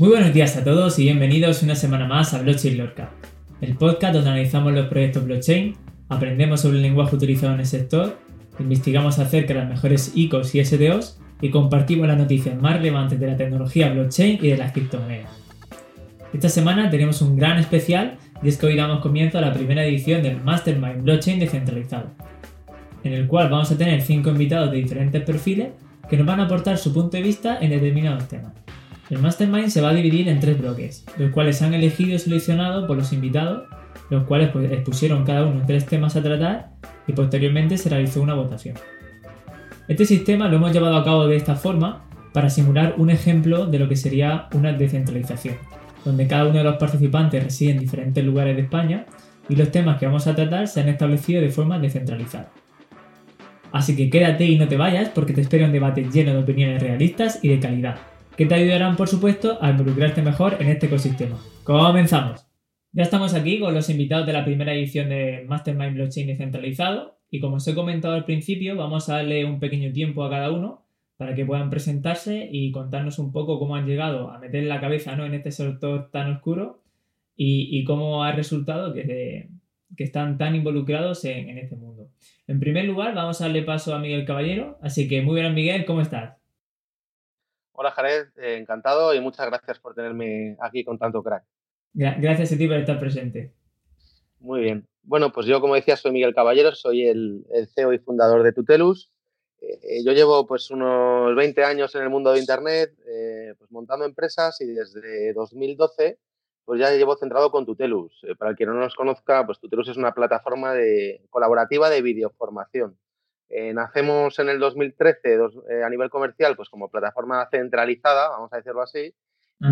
Muy buenos días a todos y bienvenidos una semana más a Blockchain Lorca, el podcast donde analizamos los proyectos blockchain, aprendemos sobre el lenguaje utilizado en el sector, investigamos acerca de las mejores ICOs y SDOs y compartimos las noticias más relevantes de la tecnología blockchain y de las criptomonedas. Esta semana tenemos un gran especial y es que hoy damos comienzo a la primera edición del Mastermind Blockchain descentralizado, en el cual vamos a tener 5 invitados de diferentes perfiles que nos van a aportar su punto de vista en determinados temas. El Mastermind se va a dividir en tres bloques, los cuales se han elegido y seleccionado por los invitados, los cuales pues, expusieron cada uno tres temas a tratar y posteriormente se realizó una votación. Este sistema lo hemos llevado a cabo de esta forma para simular un ejemplo de lo que sería una descentralización, donde cada uno de los participantes reside en diferentes lugares de España y los temas que vamos a tratar se han establecido de forma descentralizada. Así que quédate y no te vayas porque te espera un debate lleno de opiniones realistas y de calidad que te ayudarán, por supuesto, a involucrarte mejor en este ecosistema. Comenzamos. Ya estamos aquí con los invitados de la primera edición de Mastermind Blockchain descentralizado y como os he comentado al principio, vamos a darle un pequeño tiempo a cada uno para que puedan presentarse y contarnos un poco cómo han llegado a meter la cabeza ¿no? en este sector tan oscuro y, cómo ha resultado que, que están tan involucrados en, en este mundo. En primer lugar, vamos a darle paso a Miguel Caballero, así que muy bien Miguel, ¿cómo estás? Hola Jared, eh, encantado y muchas gracias por tenerme aquí con tanto crack. Gracias a ti por estar presente. Muy bien. Bueno, pues yo como decía soy Miguel Caballero, soy el, CEO y fundador de Tutelus. Eh, yo llevo pues unos 20 años en el mundo de Internet, eh, pues montando empresas y desde 2012 pues ya llevo centrado con Tutelus. para el que no nos conozca, pues Tutelus es una plataforma de, colaborativa de videoformación. Eh, nacemos en el 2013 eh, a nivel comercial, pues como plataforma centralizada, vamos a decirlo así,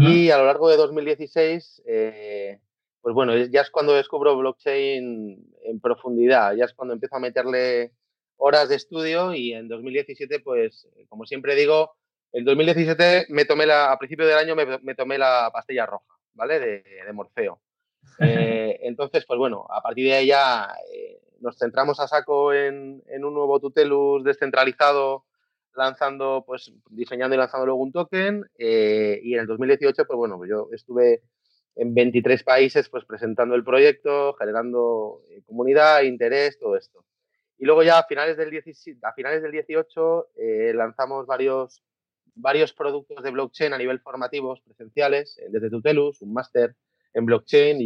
y a lo largo de 2016, eh, pues bueno, ya es cuando descubro blockchain en profundidad, ya es cuando empiezo a meterle horas de estudio y en 2017, pues como siempre digo, en 2017 me tomé la, a principio del año me, tomé la pastilla roja, ¿vale? De, de Morfeo. entonces, pues bueno, a partir de ahí ya nos centramos a saco en, un nuevo Tutelus descentralizado, lanzando, pues diseñando y lanzando luego un token. Eh, y en el 2018, pues bueno, yo estuve en 23 países pues presentando el proyecto, generando eh, comunidad, interés, todo esto. Y luego ya a finales del, 17, a finales del 18 eh, lanzamos varios, varios productos de blockchain a nivel formativos presenciales, desde Tutelus, un máster en blockchain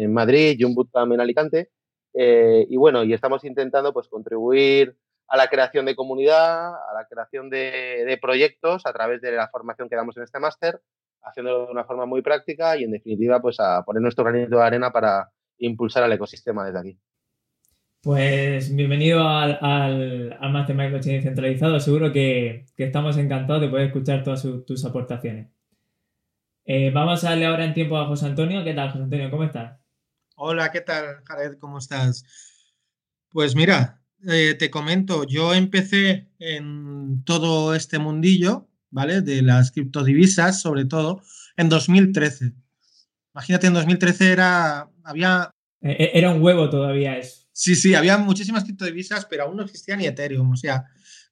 en Madrid y un bootcamp en Alicante. Eh, y bueno, y estamos intentando pues contribuir a la creación de comunidad, a la creación de, proyectos a través de la formación que damos en este máster, haciéndolo de una forma muy práctica y en definitiva pues a poner nuestro granito de arena para impulsar al ecosistema desde aquí. Pues bienvenido al, al, al Mastermind Blockchain centralizado. Seguro que, que, estamos encantados de poder escuchar todas tus aportaciones. Eh, vamos a darle ahora en tiempo a José Antonio. ¿Qué tal, José Antonio? ¿Cómo estás? Hola, ¿qué tal, Jared? ¿Cómo estás? Pues mira, eh, te comento, yo empecé en todo este mundillo, ¿vale? De las criptodivisas, sobre todo, en 2013. Imagínate, en 2013 era, había... E, era un huevo todavía eso. Sí, sí, había muchísimas criptodivisas, pero aún no existía ni Ethereum. O sea,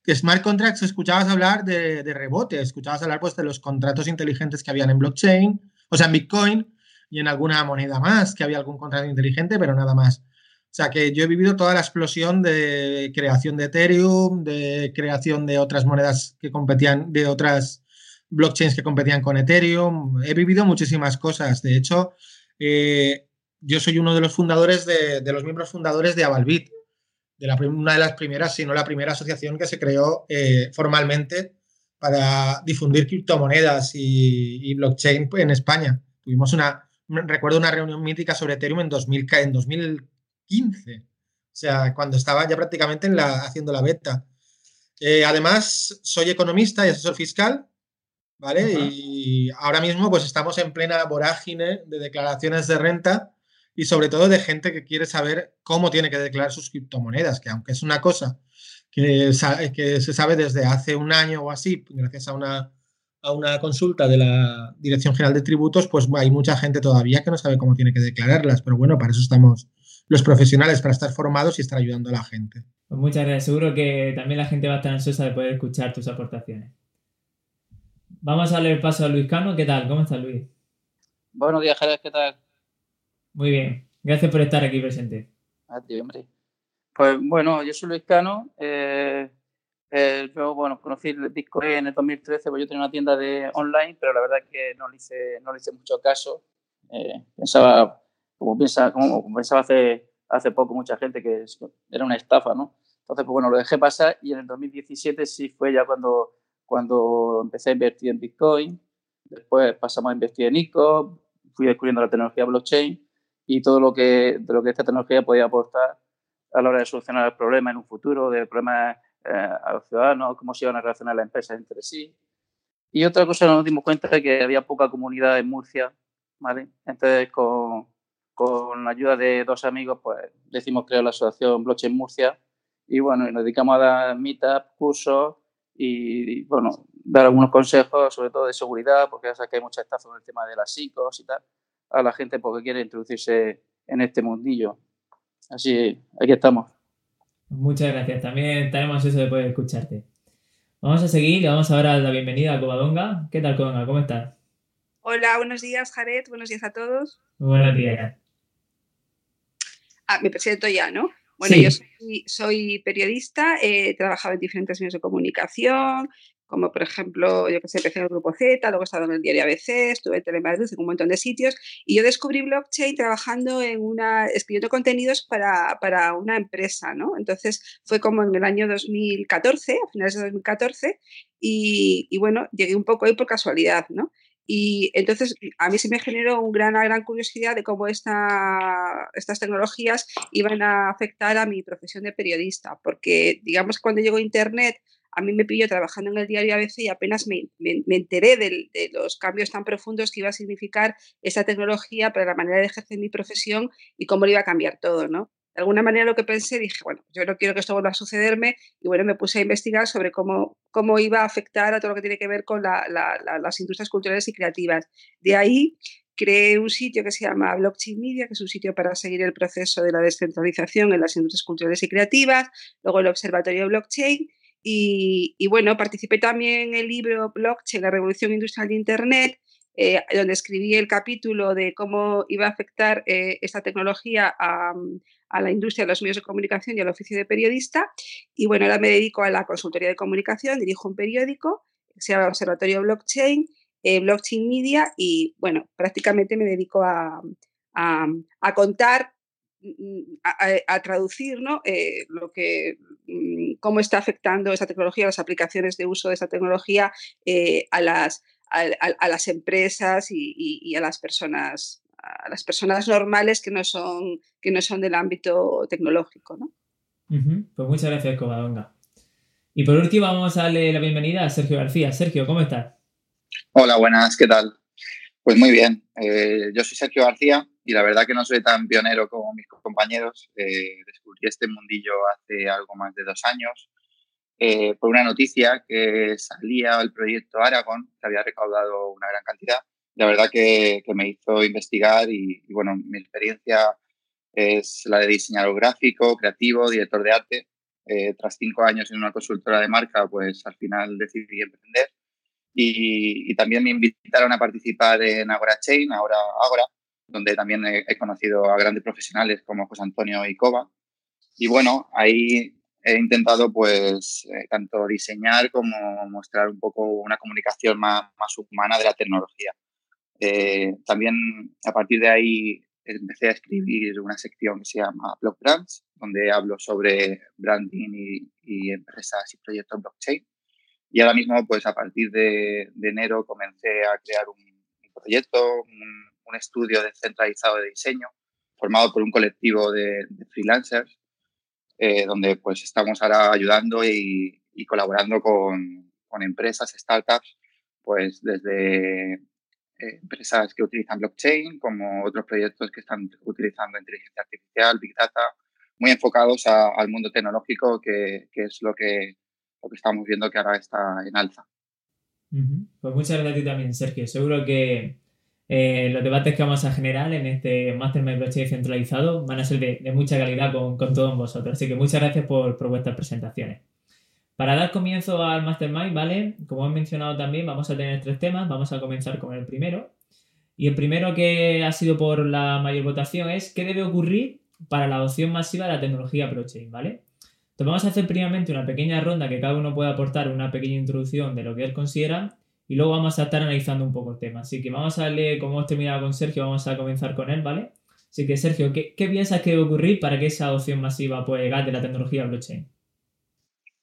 que smart contracts escuchabas hablar de, de rebote, escuchabas hablar pues de los contratos inteligentes que habían en blockchain, o sea, en Bitcoin, y en alguna moneda más, que había algún contrato inteligente, pero nada más. O sea que yo he vivido toda la explosión de creación de Ethereum, de creación de otras monedas que competían, de otras blockchains que competían con Ethereum. He vivido muchísimas cosas. De hecho, eh, yo soy uno de los fundadores, de, los miembros fundadores de Avalbit, de una de las primeras, si no la primera asociación que se creó eh, formalmente para difundir criptomonedas y blockchain en España. Tuvimos una, recuerdo una reunión mítica sobre Ethereum en, 2000, en 2015, o sea, cuando estaba ya prácticamente en la, haciendo la beta. Eh, además, soy economista y asesor fiscal, ¿vale? Y ahora mismo pues estamos en plena vorágine de declaraciones de renta y sobre todo de gente que quiere saber cómo tiene que declarar sus criptomonedas, que aunque es una cosa que, que se sabe desde hace un año o así, gracias a una a una consulta de la Dirección General de Tributos, pues hay mucha gente todavía que no sabe cómo tiene que declararlas, pero bueno, para eso estamos los profesionales, para estar formados y estar ayudando a la gente. Pues muchas gracias, seguro que también la gente va a estar ansiosa de poder escuchar tus aportaciones. Vamos a darle el paso a Luis Cano, ¿qué tal? ¿Cómo estás Luis? Buenos días, Jerez, ¿qué tal? Muy bien, gracias por estar aquí presente. A ti, hombre. Pues bueno, yo soy Luis Cano. Eh, eh, yo, bueno, conocí Bitcoin en el 2013, pues yo tenía una tienda de online, pero la verdad es que no le hice, no le hice mucho caso. Eh, pensaba, como, piensa, como pensaba hace, hace poco mucha gente, que era una estafa, ¿no? Entonces, pues bueno, lo dejé pasar y en el 2017 sí fue ya cuando, cuando empecé a invertir en Bitcoin. Después pasamos a invertir en ICO, fui descubriendo la tecnología blockchain y todo lo que, de lo que esta tecnología podía aportar a la hora de solucionar el problema en un futuro, de problemas eh, a los ciudadanos, cómo se iban a relacionar las empresas entre sí. Y otra cosa nos dimos cuenta de que había poca comunidad en Murcia, ¿vale? Entonces, con, con la ayuda de dos amigos, pues decidimos crear la asociación Blockchain Murcia y bueno, nos dedicamos a dar meetup, cursos y, bueno, dar algunos consejos, sobre todo de seguridad, porque ya sabes que hay mucha estafa con el tema de las psicos y tal, a la gente porque quiere introducirse en este mundillo. Así, aquí estamos. Muchas gracias. También tenemos eso de poder escucharte. Vamos a seguir y vamos ahora a dar la bienvenida a Covadonga. ¿Qué tal, Covadonga? ¿Cómo estás? Hola, buenos días, Jared. Buenos días a todos. buenos días. Ah, me presento ya, ¿no? Bueno, yo soy, periodista, he trabajado en diferentes medios de comunicación, como por ejemplo, yo que sé, empecé en el Grupo Z, luego he estado en el diario ABC, estuve en Telemadrid, en un montón de sitios, y yo descubrí blockchain trabajando en una, escribiendo contenidos para, para una empresa, ¿no? Entonces fue como en el año 2014, a finales de 2014, y, y bueno, llegué un poco ahí por casualidad, ¿no? Y entonces a mí se me generó una gran, gran curiosidad de cómo esta, estas tecnologías iban a afectar a mi profesión de periodista, porque digamos que cuando llegó Internet a mí me pilló trabajando en el diario ABC y apenas me, me, enteré de, los cambios tan profundos que iba a significar esta tecnología para la manera de ejercer mi profesión y cómo lo iba a cambiar todo, ¿no? de alguna manera lo que pensé, dije, bueno, yo no quiero que esto vuelva a sucederme y bueno, me puse a investigar sobre cómo, cómo iba a afectar a todo lo que tiene que ver con las industrias culturales y creativas. De ahí creé un sitio que se llama Blockchain Media, que es un sitio para seguir el proceso de la descentralización en las industrias culturales y creativas, luego el Observatorio Blockchain y, bueno, participé también en el libro Blockchain, la revolución industrial de Internet, eh, donde escribí el capítulo de cómo iba a afectar eh, esta tecnología a, la industria de los medios de comunicación y al oficio de periodista. Y bueno, ahora me dedico a la consultoría de comunicación, dirijo un periódico que se llama Observatorio Blockchain, eh, Blockchain Media y bueno, prácticamente me dedico a, contar, mm, a, traducir ¿no? Eh, lo que, mm, cómo está afectando esa tecnología, las aplicaciones de uso de esa tecnología eh, a, las, a, las empresas y, y a las personas a las personas normales que no son, que no son del ámbito tecnológico. ¿no? Pues muchas gracias, Covadonga. Y por último vamos a darle la bienvenida a Sergio García. Sergio, ¿cómo estás? Hola, buenas, ¿qué tal? Pues muy bien, eh, yo soy Sergio García y la verdad que no soy tan pionero como mis compañeros. Eh, descubrí este mundillo hace algo más de dos años eh, por una noticia que salía el proyecto Aragon, que había recaudado una gran cantidad la verdad que, me hizo investigar y, bueno, mi experiencia es la de diseñador gráfico, creativo, director de arte. Tras cinco años en una consultora de marca, pues al final decidí emprender. Y, también me invitaron a participar en Agora Chain, ahora Agora, donde también he, conocido a grandes profesionales como José Antonio y. Y bueno, ahí he intentado pues eh, tanto diseñar como mostrar un poco una comunicación más, más humana de la tecnología. Eh, también a partir de ahí empecé a escribir una sección que se llama Blog Brands, donde hablo sobre branding y, empresas y proyectos blockchain. Y ahora mismo, pues a partir de, enero comencé a crear un, proyecto, un, estudio descentralizado de diseño, formado por un colectivo de, freelancers, eh, donde pues estamos ahora ayudando y, y colaborando con, con empresas, startups, pues desde eh, empresas que utilizan blockchain, como otros proyectos que están utilizando inteligencia artificial, big data, muy enfocados al mundo tecnológico, que, que, es lo que, que estamos viendo que ahora está en alza. Pues muchas gracias a ti también, Sergio. Seguro que eh, los debates que vamos a generar en este Mastermind Blockchain centralizado van a ser de, de mucha calidad con, con, todos vosotros. Así que muchas gracias por, por vuestras presentaciones. Para dar comienzo al Mastermind, ¿vale? Como he mencionado también, vamos a tener tres temas. Vamos a comenzar con el primero. Y el primero que ha sido por la mayor votación es ¿qué debe ocurrir para la adopción masiva de la tecnología blockchain? ¿Vale? Entonces vamos a hacer primeramente una pequeña ronda que cada uno pueda aportar una pequeña introducción de lo que él considera y luego vamos a estar analizando un poco el tema. Así que vamos a darle, como hemos terminado con Sergio, vamos a comenzar con él, ¿vale? Así que Sergio, ¿qué, piensas que debe ocurrir para que esa adopción masiva pueda llegar de la tecnología blockchain?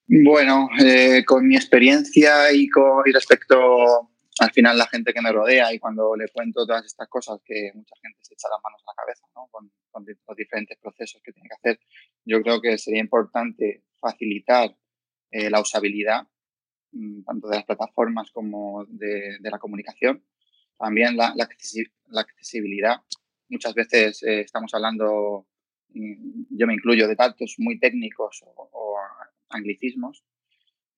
Bueno, eh, con mi experiencia y, con, respecto al final la gente que me rodea y cuando le cuento todas estas cosas que mucha gente se echa las manos a la cabeza con, los diferentes procesos que tiene que hacer, yo creo que sería importante facilitar eh, la usabilidad mm, tanto de las plataformas como de, la comunicación. También la, accesibilidad. Muchas veces eh, estamos hablando, mm, yo me incluyo, de datos muy técnicos o anglicismos.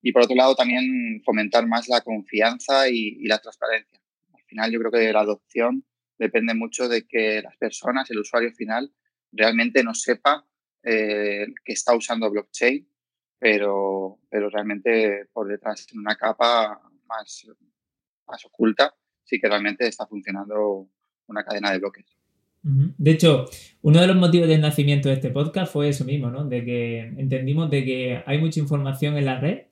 Y por otro lado, también fomentar más la confianza y, la transparencia. Al final, yo creo que la adopción depende mucho de que las personas, el usuario final, realmente no sepa eh, que está usando blockchain, pero, pero realmente por detrás, en una capa más, más oculta, sí que realmente está funcionando una cadena de bloques. De hecho, uno de los motivos del nacimiento de este podcast fue eso mismo, ¿no? De que entendimos de que hay mucha información en la red,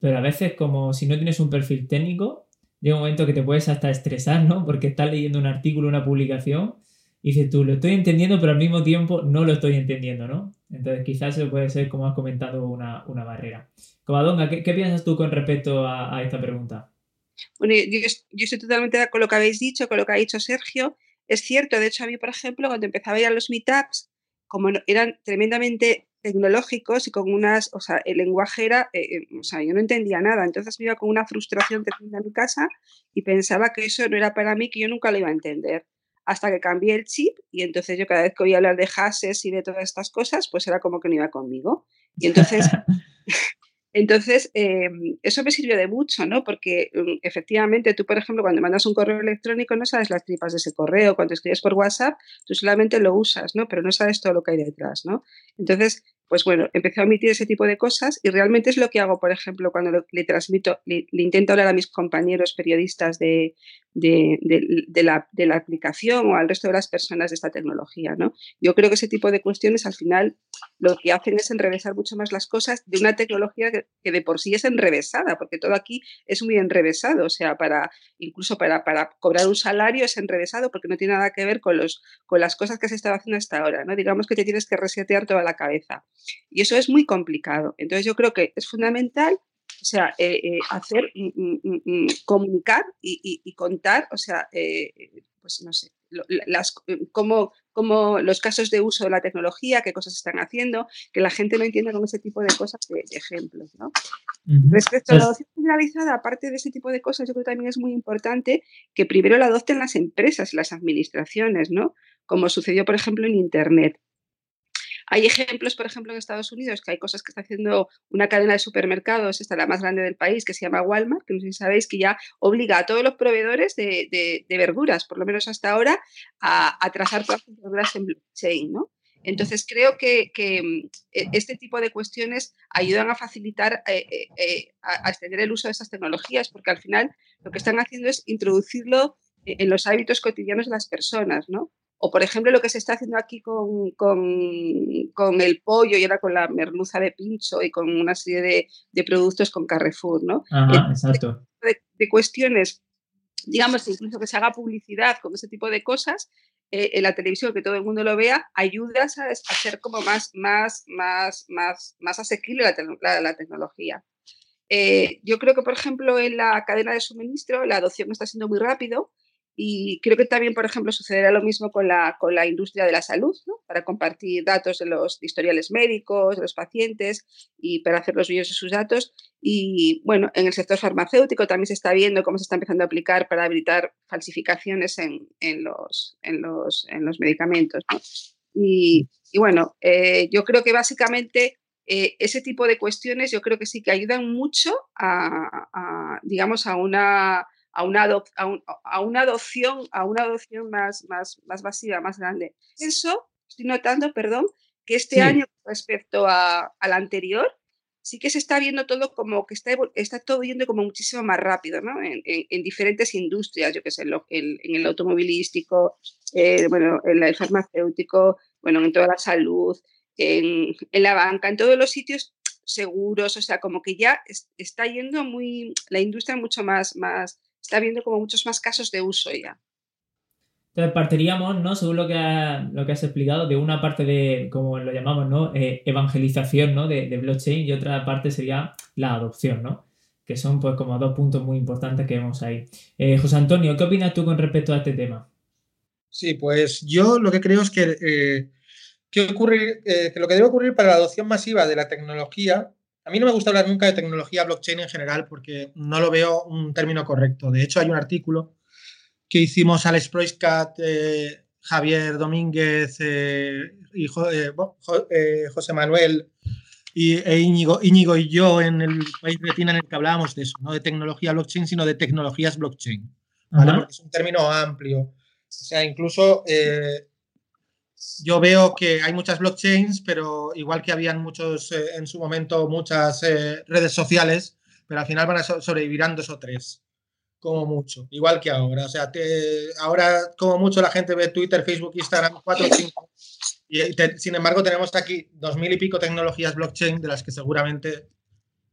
pero a veces como si no tienes un perfil técnico, llega un momento que te puedes hasta estresar, ¿no? Porque estás leyendo un artículo, una publicación, y dices tú, lo estoy entendiendo, pero al mismo tiempo no lo estoy entendiendo, ¿no? Entonces quizás eso puede ser, como has comentado, una, barrera. Covadonga, ¿qué, piensas tú con respecto a, esta pregunta? Bueno, yo, yo, estoy totalmente de acuerdo con lo que habéis dicho, con lo que ha dicho Sergio. Es cierto, de hecho a mí, por ejemplo, cuando empezaba a ir a los meetups, como eran tremendamente tecnológicos y con unas, o sea, el lenguaje era, eh, eh, o sea, yo no entendía nada, entonces me iba con una frustración tremenda a mi casa y pensaba que eso no era para mí, que yo nunca lo iba a entender. Hasta que cambié el chip y entonces yo cada vez que oía hablar de hashes y de todas estas cosas, pues era como que no iba conmigo. Y entonces Entonces, em, eso me sirvió de mucho, ¿no? Porque mm, efectivamente tú, por ejemplo, cuando mandas un correo electrónico no sabes las tripas de ese correo, cuando escribes por WhatsApp, tú solamente lo usas, ¿no? Pero no sabes todo lo que hay detrás, ¿no? Entonces, pues bueno, empecé a omitir ese tipo de cosas y realmente es lo que hago, por ejemplo, cuando le transmito, le, intento hablar a mis compañeros periodistas de, de, la, aplicación o al resto de las personas de esta tecnología, ¿no? Yo creo que ese tipo de cuestiones al final lo que hacen es enrevesar mucho más las cosas de una tecnología que, de por sí es enrevesada, porque todo aquí es muy enrevesado, o sea, para incluso para, para, cobrar un salario es enrevesado porque no tiene nada que ver con, los, con las cosas que se estaba haciendo hasta ahora, ¿no? Digamos que te tienes que resetear toda la cabeza. Y eso es muy complicado. Entonces yo creo que es fundamental, o sea, eh, eh, hacer, mm, mm, mm, comunicar y, contar, o sea, eh, pues no sé, las, cómo, cómo, los casos de uso de la tecnología, qué cosas están haciendo, que la gente no entienda con ese tipo de cosas de, ejemplos. ¿no? Respecto a la pues adopción generalizada, aparte de ese tipo de cosas, yo creo que también es muy importante que primero la adopten las empresas y las administraciones, ¿no? Como sucedió, por ejemplo, en Internet. Hay ejemplos, por ejemplo, en Estados Unidos, que hay cosas que está haciendo una cadena de supermercados, esta es la más grande del país, que se llama Walmart, que no sé si sabéis, que ya obliga a todos los proveedores de, verduras, por lo menos hasta ahora, a, trazar todas las verduras en blockchain, ¿no? Entonces, creo que, mm, e, este tipo de cuestiones ayudan a facilitar, eh, eh, eh, a, extender el uso de esas tecnologías, porque al final lo que están haciendo es introducirlo en los hábitos cotidianos de las personas, ¿no? O, por ejemplo, lo que se está haciendo aquí con, con, el pollo y ahora con la merluza de pincho y con una serie de, de productos con Carrefour, ¿no? Ajá, exacto. De, cuestiones, digamos, incluso que se haga publicidad con ese tipo de cosas, eh, en la televisión, que todo el mundo lo vea, ayuda a hacer como más, más, más, más, más asequible la, la, tecnología. Eh, yo creo que, por ejemplo, en la cadena de suministro la adopción está siendo muy rápido y creo que también, por ejemplo, sucederá lo mismo con la, con la industria de la salud, para compartir datos de los historiales médicos, de los pacientes y para hacer los vídeos de sus datos. Y bueno, en el sector farmacéutico también se está viendo cómo se está empezando a aplicar para evitar falsificaciones en, en, los, en, los, en los, medicamentos. Y, bueno, eh, yo creo que básicamente eh, ese tipo de cuestiones yo creo que sí que ayudan mucho a digamos, a una a una, a, una adopción, a una adopción más, más, más masiva, más grande. Eso, estoy notando, perdón, que este año respecto al anterior, sí que se está viendo todo como que está, está todo yendo como muchísimo más rápido, ¿no? En, en, diferentes industrias, yo que sé, en, en el automovilístico, eh, bueno, en el farmacéutico, bueno, en toda la salud, en, en, la banca, en todos los sitios seguros, o sea, como que ya está yendo muy, la industria mucho más, más, está viendo como muchos más casos de uso ya. Entonces partiríamos, ¿no? Según lo que, lo que has explicado, de una parte de, como lo llamamos, ¿no? Eh, evangelización, ¿no? De, blockchain y otra parte sería la adopción, ¿no? Que son pues como dos puntos muy importantes que vemos ahí. Eh, José Antonio, ¿qué opinas tú con respecto a este tema? Sí, pues yo lo que creo es que, eh, que, ocurre, que lo que debe ocurrir para la adopción masiva de la tecnología, a mí no me gusta hablar nunca de tecnología blockchain en general porque no lo veo un término correcto. De hecho, hay un artículo que hicimos Alex Proiscat, eh, Javier Domínguez eh, y eh, José Manuel y, e Íñigo, y yo en el país Retina en el que hablábamos de eso, no de tecnología blockchain, sino de tecnologías blockchain, Porque es un término amplio. O sea, incluso yo veo que hay muchas blockchains, pero igual que habían muchos en su momento muchas redes sociales, pero al final van a sobrevivirán dos o tres como mucho, igual que ahora. O sea, ahora como mucho la gente ve Twitter, Facebook, Instagram, 4 o 5. Y sin embargo tenemos aquí dos mil y pico tecnologías blockchain de las que seguramente,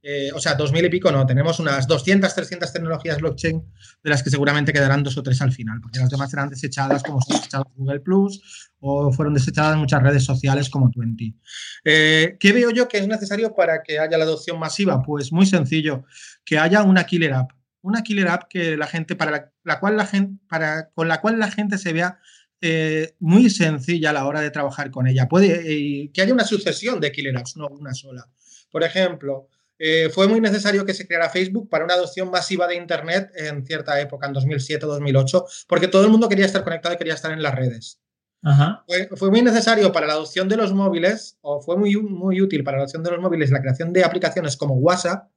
eh, o sea, dos mil y pico no, tenemos unas 200, 300 tecnologías blockchain de las que seguramente quedarán dos o tres al final, porque las demás serán desechadas como desechadas Google Plus o fueron desechadas muchas redes sociales como Twenty. Eh, ¿Qué veo yo que es necesario para que haya la adopción masiva? Pues muy sencillo, que haya una killer app una killer app que la gente, para la, cual la gente, con la cual la gente se vea eh, muy sencilla a la hora de trabajar con ella. Que haya una sucesión de killer apps, no una sola. Por ejemplo, eh, fue muy necesario que se creara Facebook para una adopción masiva de Internet en cierta época, en 2007-2008, porque todo el mundo quería estar conectado y quería estar en las redes. Fue, fue, muy necesario para la adopción de los móviles, o fue muy, muy útil para la adopción de los móviles la creación de aplicaciones como WhatsApp,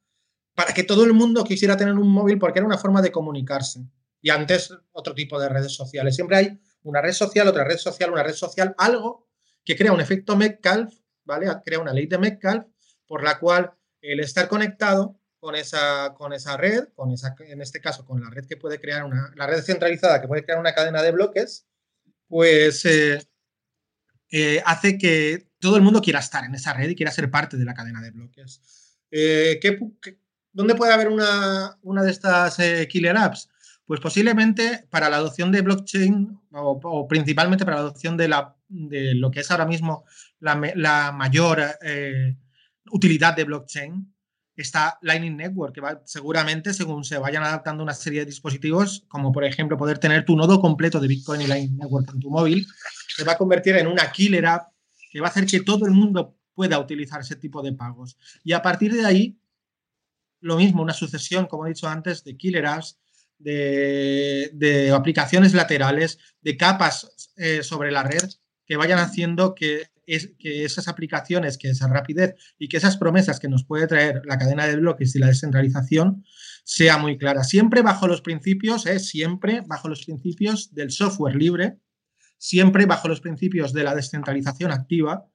para que todo el mundo quisiera tener un móvil porque era una forma de comunicarse. Y antes otro tipo de redes sociales. Siempre hay una red social, otra red social, una red social, algo que crea un efecto Metcalf, ¿vale? Crea una ley de Metcalf por la cual el estar conectado con esa, con esa red, con esa, en este caso con la red que puede crear una, la red centralizada que puede crear una cadena de bloques, pues eh, eh, hace que todo el mundo quiera estar en esa red y quiera ser parte de la cadena de bloques. Eh, ¿qué, ¿Dónde puede haber una, de estas killer apps? Pues posiblemente para la adopción de blockchain o, principalmente para la adopción de, la, de, lo que es ahora mismo la, mayor eh, utilidad de blockchain está Lightning Network, que va, seguramente según se vayan adaptando una serie de dispositivos, como por ejemplo poder tener tu nodo completo de Bitcoin y Lightning Network en tu móvil, se va a convertir en una killer app que va a hacer que todo el mundo pueda utilizar ese tipo de pagos. Y a partir de ahí lo mismo, una sucesión, como he dicho antes, de killer apps, de, aplicaciones laterales, de capas eh, sobre la red que vayan haciendo que, que esas aplicaciones, que esa rapidez y que esas promesas que nos puede traer la cadena de bloques y la descentralización sea muy clara. Siempre bajo los principios, eh, siempre bajo los principios del software libre, siempre bajo los principios de la descentralización activa,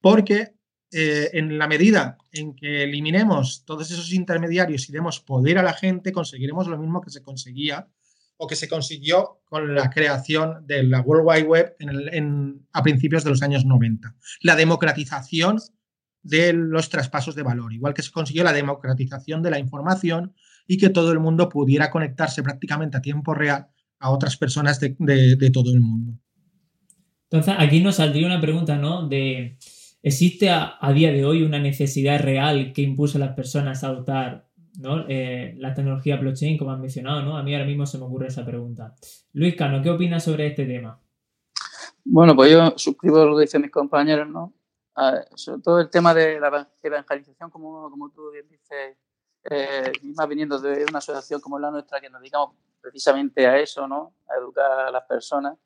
porque eh, en la medida en que eliminemos todos esos intermediarios y demos poder a la gente, conseguiremos lo mismo que se conseguía o que se consiguió con la creación de la World Wide Web a principios de los años 90. La democratización de los traspasos de valor, igual que se consiguió la democratización de la información y que todo el mundo pudiera conectarse prácticamente a tiempo real a otras personas de, de todo el mundo. Entonces, aquí nos saldría una pregunta, ¿no? De ¿Existe a, día de hoy una necesidad real que impulse a las personas a adoptar eh, la tecnología blockchain, como han mencionado? ¿no? A mí ahora mismo se me ocurre esa pregunta. Luis Cano, ¿qué opinas sobre este tema? Bueno, pues yo suscribo lo que dicen mis compañeros, ¿no? sobre todo el tema de la evangelización, como, como tú bien dices, eh, más viniendo de una asociación como la nuestra que nos dedicamos precisamente a eso, ¿no? A educar a las personas.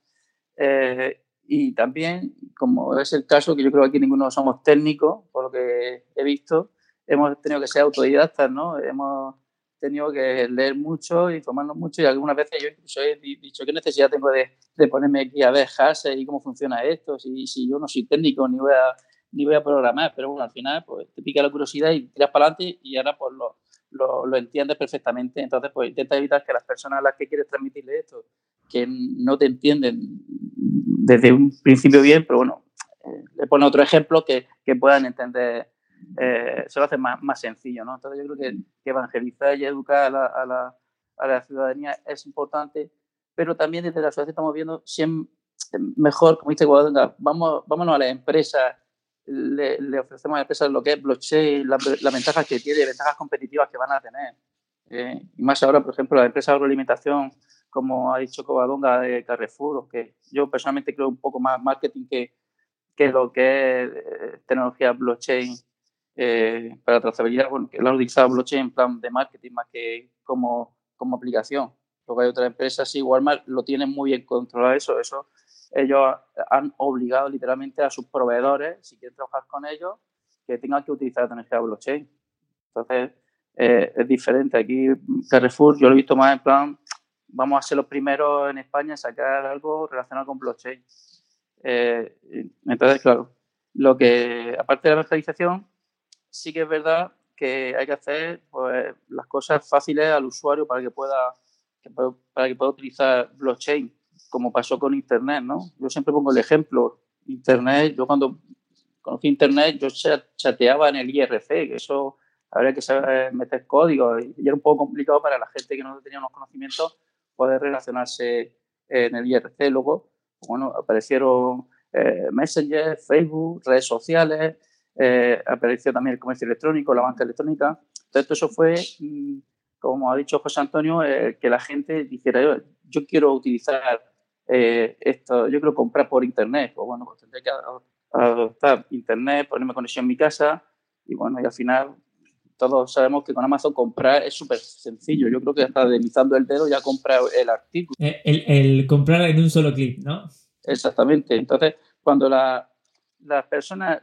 Eh, y también, como es el caso, que yo creo que aquí ninguno somos técnicos, por lo que he visto, hemos tenido que ser autodidactas, ¿no? Hemos tenido que leer mucho, informarnos mucho y algunas veces yo incluso he dicho, ¿qué necesidad tengo de, de ponerme aquí a ver hashes y cómo funciona esto? Si, si yo no soy técnico ni voy a, ni voy a programar, pero bueno, al final pues te pica la curiosidad y tiras para adelante y ahora pues lo, lo, lo, entiendes perfectamente. Entonces, pues intenta evitar que las personas a las que quieres transmitirle esto, que no te entienden desde un principio bien, pero bueno, eh, le pone otro ejemplo que, que puedan entender, eh, se lo hace más, más, sencillo, ¿no? Entonces yo creo que, que evangelizar y educar a la, a, la, a la, ciudadanía es importante, pero también desde la sociedad estamos viendo si es mejor, como dice Guadalajara, vamos, vámonos a las empresas, le, le, ofrecemos a las empresas lo que es blockchain, las la ventajas que tiene, ventajas competitivas que van a tener. Eh, y más ahora, por ejemplo, la empresa de agroalimentación, como ha dicho Covadonga de Carrefour, que yo personalmente creo un poco más marketing que, que lo que es eh, tecnología blockchain eh, para trazabilidad, bueno, que lo han utilizado blockchain en plan de marketing más que como, como aplicación. Luego hay otras empresas, sí, Walmart lo tienen muy bien controlado eso, eso ellos han obligado literalmente a sus proveedores, si quieren trabajar con ellos, que tengan que utilizar la tecnología blockchain. Entonces, eh, es diferente. Aquí Carrefour, yo lo he visto más en plan, vamos a ser los primeros en España en sacar algo relacionado con blockchain. Eh, entonces, claro, lo que, aparte de la virtualización, sí que es verdad que hay que hacer pues, las cosas fáciles al usuario para que pueda, para que pueda utilizar blockchain como pasó con Internet, ¿no? Yo siempre pongo el ejemplo, Internet, yo cuando conocí Internet, yo chateaba en el IRC, que eso habría que saber meter código y era un poco complicado para la gente que no tenía unos conocimientos poder relacionarse en el IRC. Luego, bueno, aparecieron eh, Messenger, Facebook, redes sociales, eh, apareció también el comercio electrónico, la banca electrónica. Entonces, eso fue, mm, como ha dicho José Antonio, eh, que la gente dijera, yo, yo quiero utilizar eh, esto, yo quiero comprar por internet, pues bueno, pues tendré que adoptar internet, ponerme conexión en mi casa y bueno, y al final todos sabemos que con Amazon comprar es súper sencillo. Yo creo que hasta deslizando el dedo ya compra el artículo. Eh, el, el, comprar en un solo clic, ¿no? Exactamente. Entonces, cuando las la personas,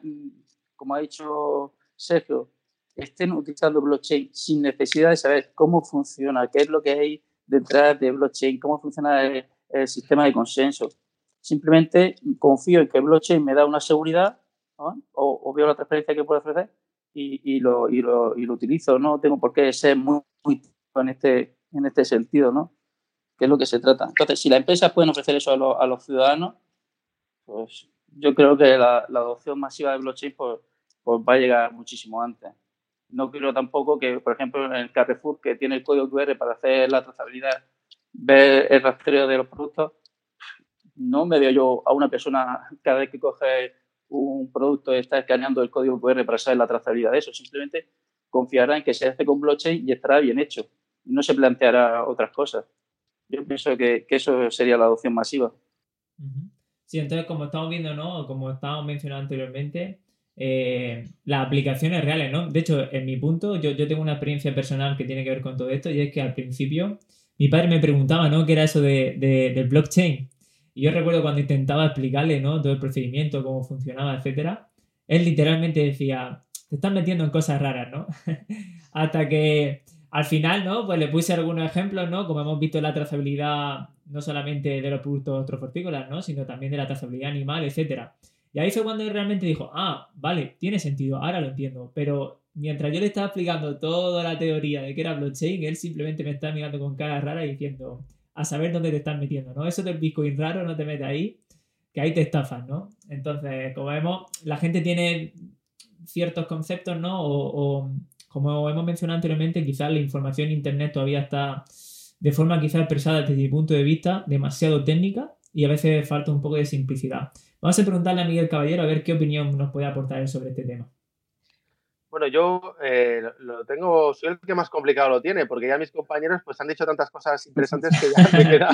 como ha dicho Sergio, estén utilizando blockchain sin necesidad de saber cómo funciona, qué es lo que hay detrás de blockchain, cómo funciona el, el sistema de consenso. Simplemente confío en que blockchain me da una seguridad o, o, veo la transparencia que puede ofrecer y, y, lo, y, lo, y, lo, utilizo. No tengo por qué ser muy, muy en este, en este sentido, ¿no? Que es lo que se trata. Entonces, si las empresas pueden ofrecer eso a, lo, a los ciudadanos, pues yo creo que la, la adopción masiva de blockchain pues, pues va a llegar muchísimo antes. No creo tampoco que, por ejemplo, en el Carrefour, que tiene el código QR para hacer la trazabilidad ver el rastreo de los productos, no me veo yo a una persona cada vez que coge un producto está escaneando el código QR para saber la trazabilidad de eso. Simplemente confiará en que se hace con blockchain y estará bien hecho. No se planteará otras cosas. Yo pienso que, que eso sería la adopción masiva. Sí, entonces como estamos viendo, ¿no? Como estábamos mencionando anteriormente, eh, las aplicaciones reales, ¿no? De hecho, en mi punto, yo, yo tengo una experiencia personal que tiene que ver con todo esto y es que al principio mi padre me preguntaba, ¿no? ¿Qué era eso de, de, del blockchain? Y yo recuerdo cuando intentaba explicarle, ¿no? Todo el procedimiento, cómo funcionaba, etcétera. Él literalmente decía, te estás metiendo en cosas raras, ¿no? Hasta que al final, ¿no? Pues le puse algunos ejemplos, ¿no? Como hemos visto la trazabilidad no solamente de los productos trofortícolas, ¿no? Sino también de la trazabilidad animal, etcétera. Y ahí fue cuando él realmente dijo, ah, vale, tiene sentido, ahora lo entiendo, pero mientras yo le estaba explicando toda la teoría de que era blockchain, él simplemente me estaba mirando con cara rara y diciendo, a saber dónde te estás metiendo, ¿no? Eso del Bitcoin raro no te metes ahí, que ahí te estafas, ¿no? Entonces, como vemos, la gente tiene ciertos conceptos, ¿no? O, o como hemos mencionado anteriormente, quizás la información en Internet todavía está de forma quizás expresada desde mi punto de vista demasiado técnica y a veces falta un poco de simplicidad. Vamos a preguntarle a Miguel Caballero a ver qué opinión nos puede aportar sobre este tema. Bueno, yo eh, lo tengo, soy el que más complicado lo tiene, porque ya mis compañeros pues han dicho tantas cosas interesantes que ya me queda,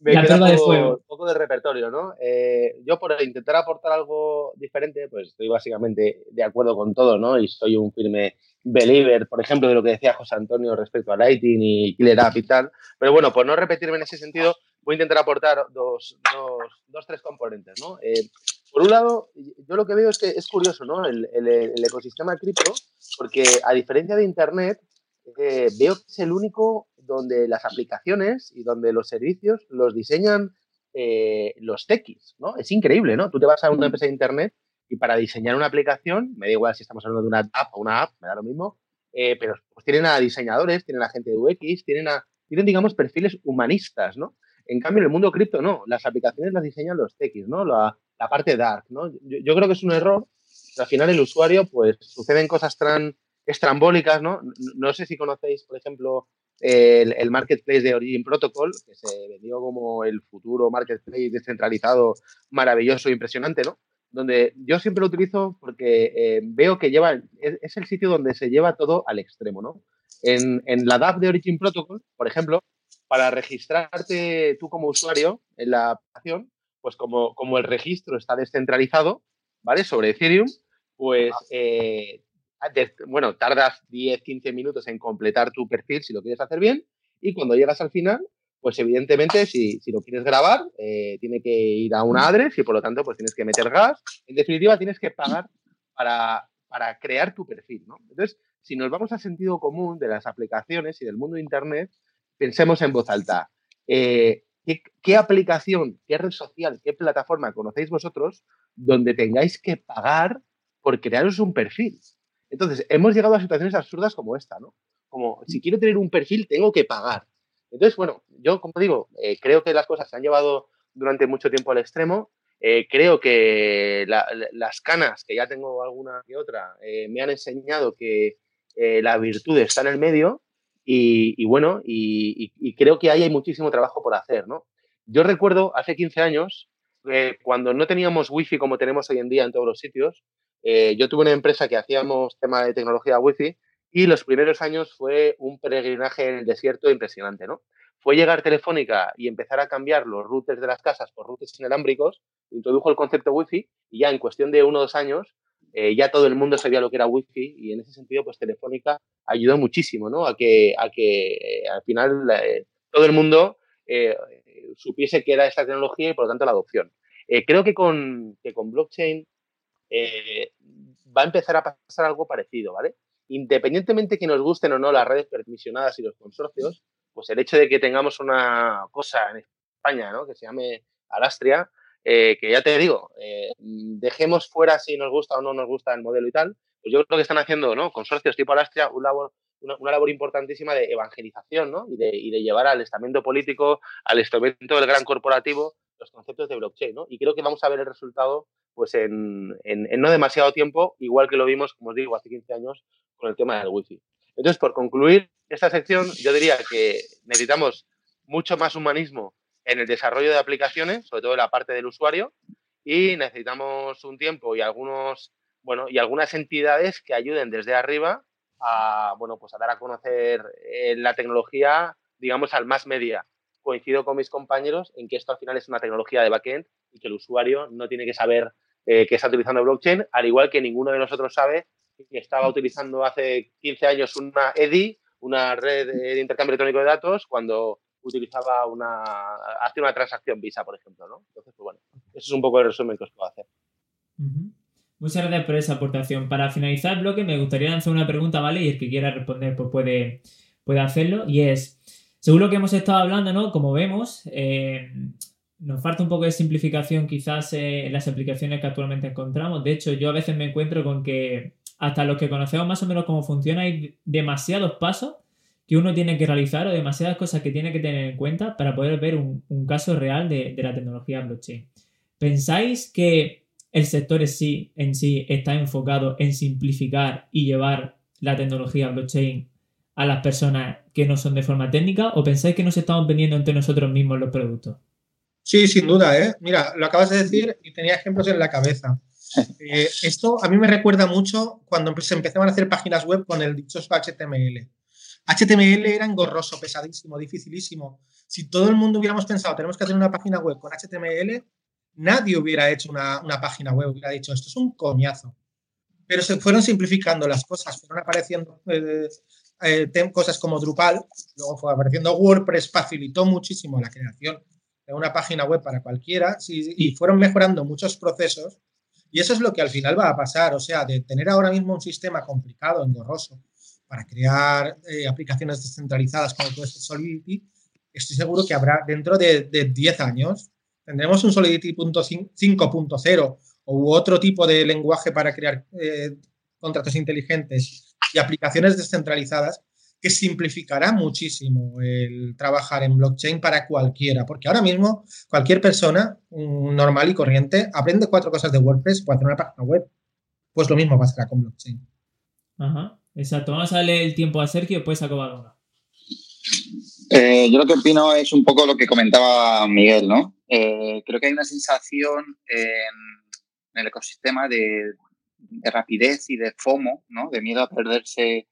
me queda poco, de poco, de repertorio, ¿no? Eh, yo por intentar aportar algo diferente, pues estoy básicamente de acuerdo con todo, ¿no? Y soy un firme believer, por ejemplo, de lo que decía José Antonio respecto a Lighting y Killer App y tal. Pero bueno, por no repetirme en ese sentido, voy a intentar aportar dos, dos, dos tres componentes, ¿no? Eh, por un lado, yo lo que veo es que es curioso, ¿no? El, el, el ecosistema cripto, porque a diferencia de Internet, eh, veo que es el único donde las aplicaciones y donde los servicios los diseñan eh, los techis, ¿no? Es increíble, ¿no? Tú te vas a una empresa de Internet Y para diseñar una aplicación, me da igual si estamos hablando de una app o una app, me da lo mismo, eh, pero pues tienen a diseñadores, tienen a gente de UX, tienen, a, tienen, digamos, perfiles humanistas, ¿no? En cambio, en el mundo cripto, no. Las aplicaciones las diseñan los techs, ¿no? La, la parte dark, ¿no? Yo, yo, creo que es un error. Al final, el usuario, pues, suceden cosas tan estrambólicas, ¿no? No sé si conocéis, por ejemplo, el, el, marketplace de Origin Protocol, que se vendió como el futuro marketplace descentralizado maravilloso e impresionante, ¿no? Donde yo siempre lo utilizo porque eh, veo que lleva, es, es, el sitio donde se lleva todo al extremo, ¿no? En, en la DApp de Origin Protocol, por ejemplo, para registrarte tú como usuario en la aplicación, pues como, como el registro está descentralizado, ¿vale? Sobre Ethereum, pues eh, bueno, tardas 10, 15 minutos en completar tu perfil si lo quieres hacer bien y cuando llegas al final, pues evidentemente si, si lo quieres grabar, eh, tiene que ir a una adres y por lo tanto pues tienes que meter gas. En definitiva, tienes que pagar para, para crear tu perfil, ¿no? Entonces, si nos vamos al sentido común de las aplicaciones y del mundo de Internet, pensemos en voz alta. Eh, ¿qué, ¿Qué aplicación, qué red social, qué plataforma conocéis vosotros donde tengáis que pagar por crearos un perfil? Entonces, hemos llegado a situaciones absurdas como esta, ¿no? Como, si quiero tener un perfil, tengo que pagar. Entonces, bueno, yo, como digo, eh, creo que las cosas se han llevado durante mucho tiempo al extremo. Eh, creo que la, las canas, que ya tengo alguna que otra, me han enseñado que la virtud está en el medio y, bueno, y, creo que ahí hay muchísimo trabajo por hacer, ¿no? Yo recuerdo hace 15 años, cuando no teníamos wifi como tenemos hoy en día en todos los sitios, eh, yo tuve una empresa que hacíamos tema de tecnología wifi y los primeros años fue un peregrinaje en el desierto impresionante, ¿no? Fue llegar Telefónica y empezar a cambiar los routers de las casas por routers inalámbricos, introdujo el concepto wifi y ya en cuestión de uno o dos años eh, ya todo el mundo sabía lo que era wifi y en ese sentido pues Telefónica ayudó muchísimo, ¿no? A que, a que eh, al final eh, todo el mundo supiese que era esta tecnología y por lo tanto la adopción. creo que con, que con blockchain va a empezar a pasar algo parecido, ¿vale? Independientemente que nos gusten o no las redes permisionadas y los consorcios, pues el hecho de que tengamos una cosa en España, ¿no? Que se llame Alastria, eh, que ya te digo, eh, dejemos fuera si nos gusta o no nos gusta el modelo y tal, pues yo creo que están haciendo, ¿no? Consorcios tipo Alastria, un labor, una, labor importantísima de evangelización, ¿no? Y de, y de llevar al estamento político, al estamento del gran corporativo, los conceptos de blockchain, ¿no? Y creo que vamos a ver el resultado pues en, en, en, no demasiado tiempo, igual que lo vimos, como os digo, hace 15 años con el tema del wifi. Entonces, por concluir esta sección, yo diría que necesitamos mucho más humanismo en el desarrollo de aplicaciones, sobre todo en la parte del usuario, y necesitamos un tiempo y algunos, bueno, y algunas entidades que ayuden desde arriba a, bueno, pues a dar a conocer eh, la tecnología, digamos, al más media. Coincido con mis compañeros en que esto al final es una tecnología de backend y que el usuario no tiene que saber eh, que está utilizando blockchain, al igual que ninguno de nosotros sabe que estaba utilizando hace 15 años una EDI, una red de intercambio electrónico de datos, cuando utilizaba una, hace una transacción Visa, por ejemplo, ¿no? Entonces, pues bueno, eso es un poco el resumen que os puedo hacer. Muchas gracias por esa aportación. Para finalizar bloque, me gustaría lanzar una pregunta, ¿vale? Y el que quiera responder, pues puede, puede hacerlo. Y es, según lo que hemos estado hablando, ¿no? Como vemos, eh, nos falta un poco de simplificación quizás eh, en las aplicaciones que actualmente encontramos. De hecho, yo a veces me encuentro con que hasta los que conocemos más o menos cómo funciona hay demasiados pasos que uno tiene que realizar o demasiadas cosas que tiene que tener en cuenta para poder ver un, caso real de, de, la tecnología blockchain. ¿Pensáis que el sector en sí, en sí está enfocado en simplificar y llevar la tecnología blockchain a las personas que no son de forma técnica o pensáis que nos estamos vendiendo entre nosotros mismos los productos? Sí, sin duda, ¿eh? Mira, lo acabas de decir y tenía ejemplos en la cabeza. Eh, esto a mí me recuerda mucho cuando se empezaban a hacer páginas web con el dichoso HTML. HTML era engorroso, pesadísimo, dificilísimo. Si todo el mundo hubiéramos pensado, tenemos que hacer una página web con HTML, nadie hubiera hecho una, una página web, hubiera dicho, esto es un coñazo. Pero se fueron simplificando las cosas, fueron apareciendo eh, eh, cosas como Drupal, luego fue apareciendo WordPress, facilitó muchísimo la creación de una página web para cualquiera sí, y fueron mejorando muchos procesos y eso es lo que al final va a pasar, o sea, de tener ahora mismo un sistema complicado, engorroso, para crear eh, aplicaciones descentralizadas como puede ser Solidity, estoy seguro que habrá dentro de, de 10 años, tendremos un Solidity 5.0 u otro tipo de lenguaje para crear eh, contratos inteligentes y aplicaciones descentralizadas que simplificará muchísimo el trabajar en blockchain para cualquiera, porque ahora mismo cualquier persona normal y corriente aprende cuatro cosas de WordPress para hacer una página web. Pues lo mismo pasará con blockchain. Ajá, exacto. Vamos a darle el tiempo a Sergio y después a Covadonga. Eh, yo lo que opino es un poco lo que comentaba Miguel, ¿no? Eh, creo que hay una sensación en, el ecosistema de, rapidez y de FOMO, ¿no? De miedo a perderse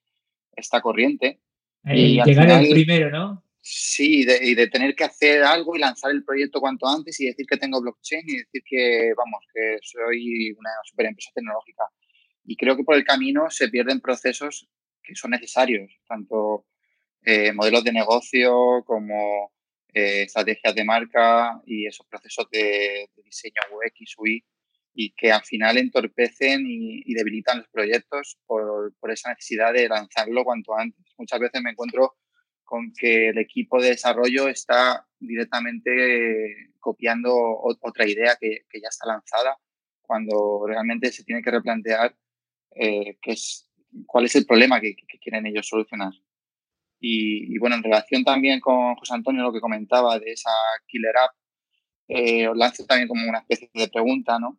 esta corriente. y llegar el primero, ¿no? Sí, y de tener que hacer algo y lanzar el proyecto cuanto antes y decir que tengo blockchain y decir que, vamos, que soy una super empresa tecnológica. Y creo que por el camino se pierden procesos que son necesarios, tanto eh, modelos de negocio como eh, estrategias de marca y esos procesos de, diseño UX, UI, y que al final entorpecen y, debilitan los proyectos por, esa necesidad de lanzarlo cuanto antes. Muchas veces me encuentro con que el equipo de desarrollo está directamente copiando otra idea que, ya está lanzada, cuando realmente se tiene que replantear eh, qué es, cuál es el problema que quieren ellos solucionar. Y, bueno, en relación también con José Antonio, lo que comentaba de esa killer app, eh, os lanzo también como una especie de pregunta, ¿no?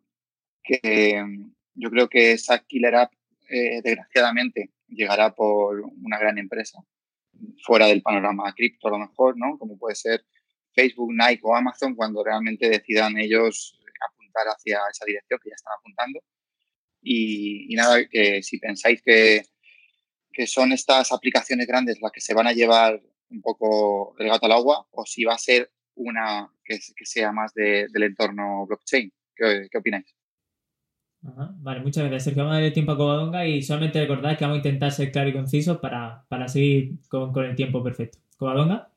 Que mm, yo creo que esa killer app, eh, desgraciadamente, llegará por una gran empresa fuera del panorama cripto, a lo mejor, ¿no? Como puede ser Facebook, Nike o Amazon, cuando realmente decidan ellos apuntar hacia esa dirección que ya están apuntando. Y, nada, que si pensáis que que son estas aplicaciones grandes las que se van a llevar un poco el gato al agua o si va a ser una que, sea más del entorno blockchain. ¿Qué, opináis? Vale, muchas gracias, Sergio. Vamos a darle tiempo a Covadonga y solamente recordad que vamos a intentar ser claros y concisos para, seguir con, el tiempo perfecto. ¿Covadonga?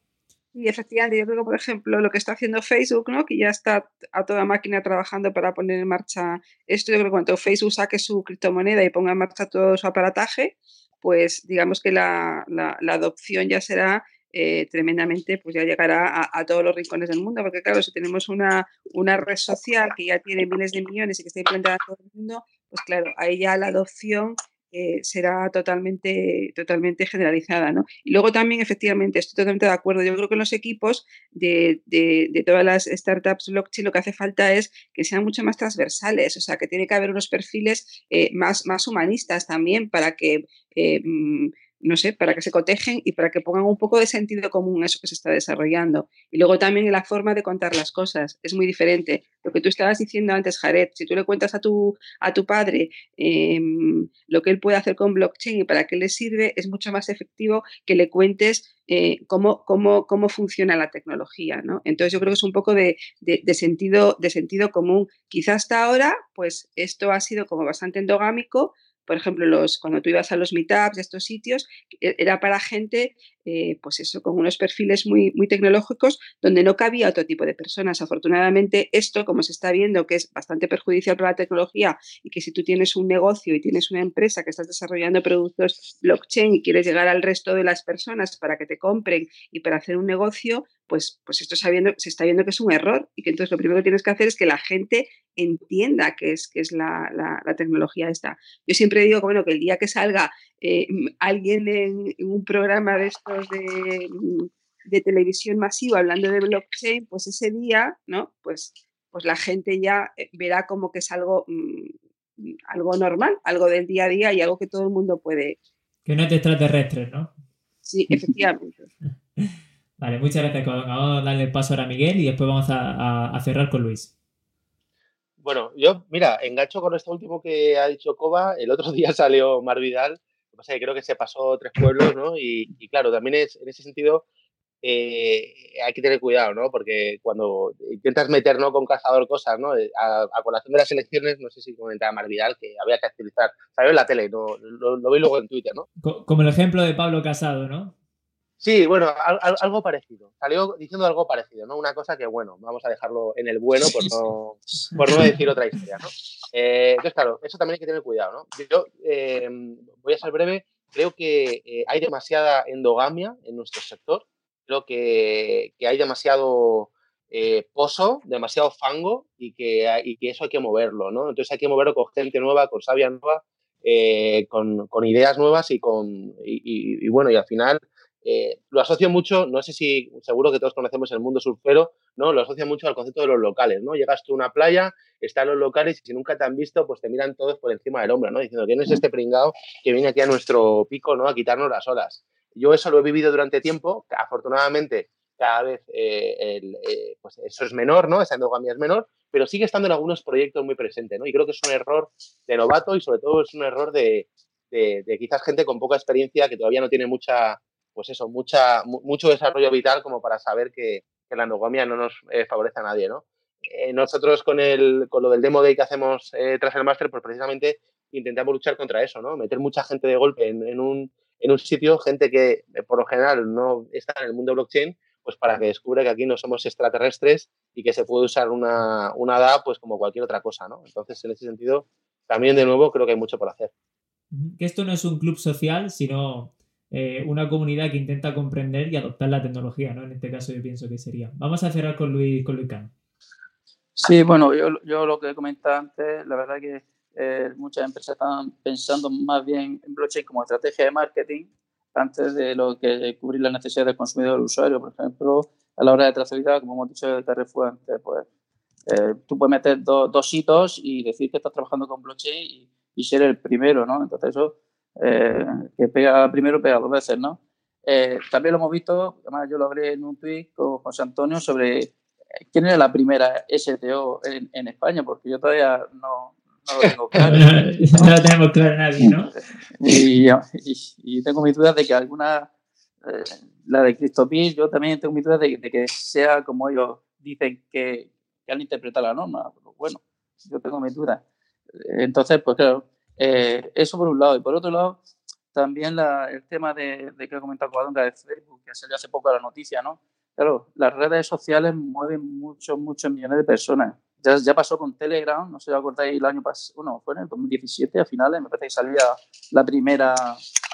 Y efectivamente, yo creo que, por ejemplo, lo que está haciendo Facebook, ¿no? que ya está a toda máquina trabajando para poner en marcha esto, yo creo que cuando Facebook saque su criptomoneda y ponga en marcha todo su aparataje, pues digamos que la, adopción ya será eh, tremendamente, pues ya llegará a, todos los rincones del mundo, porque claro, si tenemos una, una red social que ya tiene miles de millones y que está implementada en todo el mundo, pues claro, ahí ya la adopción eh, será totalmente, totalmente generalizada. ¿no? Y luego también, efectivamente, estoy totalmente de acuerdo. Yo creo que en los equipos de, de, todas las startups blockchain lo que hace falta es que sean mucho más transversales, o sea, que tiene que haber unos perfiles eh, más, más humanistas también para que eh, mm, no sé, para que se cotejen y para que pongan un poco de sentido común eso que se está desarrollando. Y luego también la forma de contar las cosas es muy diferente. Lo que tú estabas diciendo antes, Jared, si tú le cuentas a tu, a tu padre em, lo que él puede hacer con blockchain y para qué le sirve, es mucho más efectivo que le cuentes eh, cómo, cómo, cómo, funciona la tecnología. ¿no? Entonces yo creo que es un poco de, de, sentido, de sentido común. Quizás hasta ahora, pues esto ha sido como bastante endogámico, por ejemplo, los, cuando tú ibas a los meetups de estos sitios, e, era para gente, eh, pues eso, con unos perfiles muy, muy tecnológicos, donde no cabía otro tipo de personas. Afortunadamente, esto, como se está viendo, que es bastante perjudicial para la tecnología y que si tú tienes un negocio y tienes una empresa que estás desarrollando productos blockchain y quieres llegar al resto de las personas para que te compren y para hacer un negocio, pues, pues esto se está viendo que es un error y que entonces lo primero que tienes que hacer es que la gente entienda qué es, qué es la, la, tecnología esta. Yo siempre digo bueno, que el día que salga eh, alguien en, un programa de estos de, mm, de, televisión masiva hablando de blockchain, pues ese día, ¿no? Pues, pues la gente ya eh, verá como que es algo, mm, algo normal, algo del día a día y algo que todo el mundo puede. Que no es extraterrestre, ¿no? Sí, efectivamente. Vale, muchas gracias. Vamos a darle paso ahora a Miguel y después vamos a, cerrar con Luis. Bueno, yo, mira, engancho con esto último que ha dicho Coba. El otro día salió Mar Vidal. Pasa que creo que se pasó tres pueblos, ¿no? Y, claro, también es, en ese sentido eh, hay que tener cuidado, ¿no? Porque cuando intentas meter ¿no? con cazador cosas, ¿no? Eh, a, colación de las elecciones, no sé si comentaba Mar Vidal que había que activizar. Salió en la tele, no, lo, lo vi luego en Twitter, ¿no? Como el ejemplo de Pablo Casado, ¿no? Sí, bueno, algo parecido. Salió diciendo algo parecido, ¿no? Una cosa que, bueno, vamos a dejarlo en el bueno por no, por no decir otra historia, ¿no? Eh, entonces, claro, eso también hay que tener cuidado, ¿no? Yo eh, voy a ser breve. Creo que eh, hay demasiada endogamia en nuestro sector. Creo que, hay demasiado pozo, demasiado fango y que, y que eso hay que moverlo, ¿no? Entonces hay que moverlo con gente nueva, con sabia nueva, con, con, ideas nuevas y con y, bueno, y al final eh, lo asocio mucho, no sé si seguro que todos conocemos el mundo surfero, ¿no? Lo asocio mucho al concepto de los locales, ¿no? Llegas tú a una playa, están los locales y si nunca te han visto, pues te miran todos por encima del hombro, ¿no? Diciendo, ¿quién es este pringado que viene aquí a nuestro pico, ¿no? A quitarnos las olas. Yo eso lo he vivido durante tiempo, afortunadamente cada vez eh, eh, pues eso es menor, ¿no? Esa endogamia es menor, pero sigue estando en algunos proyectos muy presente, ¿no? Y creo que es un error de novato y sobre todo es un error de, de, quizás gente con poca experiencia que todavía no tiene mucha, pues eso, mucha, mucho desarrollo vital como para saber que, que la endogamia no nos eh, favorece a nadie, ¿no? nosotros con, el, con lo del demo day que hacemos tras el máster, pues precisamente intentamos luchar contra eso, ¿no? Meter mucha gente de golpe en, en, un, en un sitio, gente que por lo general no está en el mundo blockchain, pues para que descubra que aquí no somos extraterrestres y que se puede usar una, una DAO pues como cualquier otra cosa, ¿no? Entonces, en ese sentido, también de nuevo creo que hay mucho por hacer. Que esto no es un club social, sino eh, una comunidad que intenta comprender y adoptar la tecnología, ¿no? En este caso yo pienso que sería. Vamos a cerrar con Luis, con Luis Cano. Sí, bueno, yo, yo lo que comentaba antes, la verdad que eh, muchas empresas están pensando más bien en blockchain como estrategia de marketing antes de lo que cubrir las necesidades del consumidor del usuario. Por ejemplo, a la hora de trazabilidad, como hemos dicho de Carrefour antes, pues eh, tú puedes meter dos hitos y decir que estás trabajando con blockchain y, ser el primero, ¿no? Entonces eso, eh, que pega primero, pega dos veces, ¿no? Eh, también lo hemos visto, además yo lo hablé en un tweet con José Antonio sobre quién era la primera STO en, en España, porque yo todavía no, no lo tengo claro. no lo tenemos claro nadie, ¿no? Y, y, tengo mis dudas de que alguna, eh, la de Cristopil, yo también tengo mis dudas de, que sea como ellos dicen que, que, han interpretado la norma. Pero bueno, yo tengo mis dudas. Entonces, pues claro, eh, eso por un lado. Y por otro lado, también la, el tema de, de que ha comentado Cuadonga de Facebook, que salió hace poco la noticia, ¿no? Claro, las redes sociales mueven muchos, muchos millones de personas ya, pasó con Telegram, no sé si acordáis el año pasado, bueno, fue en el 2017 a finales, me parece que salía la primera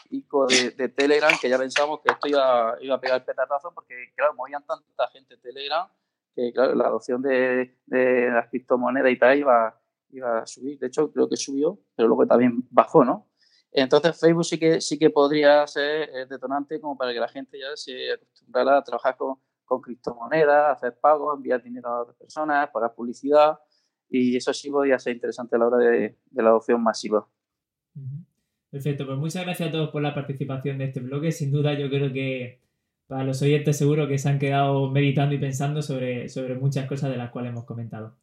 ICO de, Telegram, que ya pensamos que esto iba, iba, a pegar el petardazo, porque claro, movían tanta gente Telegram que claro, la adopción de, de las criptomonedas y tal iba, iba a subir. De hecho, creo que subió, pero luego también bajó, ¿no? Entonces Facebook sí que, sí que podría ser eh, detonante como para que la gente ya se acostumbrara a trabajar con, con criptomonedas, hacer pagos, enviar dinero a otras personas, pagar publicidad y eso sí podría ser interesante a la hora de, la adopción masiva. Perfecto, pues muchas gracias a todos por la participación de este bloque. Sin duda yo creo que para los oyentes seguro que se han quedado meditando y pensando sobre, sobre muchas cosas de las cuales hemos comentado.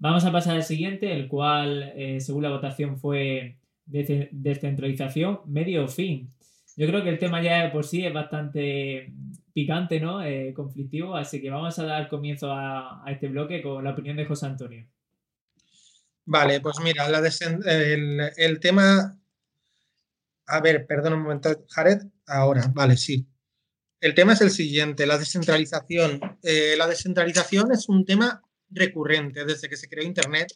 Vamos a pasar al siguiente, el cual, eh, según la votación, fue descentralización medio o fin. Yo creo que el tema ya por sí es bastante picante, ¿no? Eh, conflictivo, así que vamos a dar comienzo a, este bloque con la opinión de José Antonio. Vale, pues mira, el, tema... A ver, perdón un momento, Jared. Ahora, vale, sí. El tema es el siguiente, la descentralización. Eh, la descentralización es un tema recurrente desde que se creó Internet,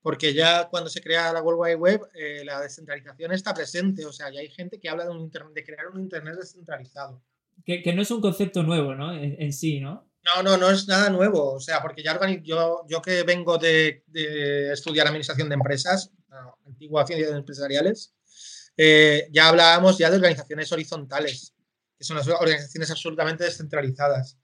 porque ya cuando se crea la World Wide Web, eh, la descentralización está presente. O sea, ya hay gente que habla de, un de crear un Internet descentralizado que, no es un concepto nuevo, ¿no? En, sí, ¿no? No, no, no es nada nuevo. O sea, porque ya yo, yo que vengo de, estudiar administración de empresas, antigua ciencias empresariales, eh, ya hablábamos ya de organizaciones horizontales, que son las organizaciones absolutamente descentralizadas.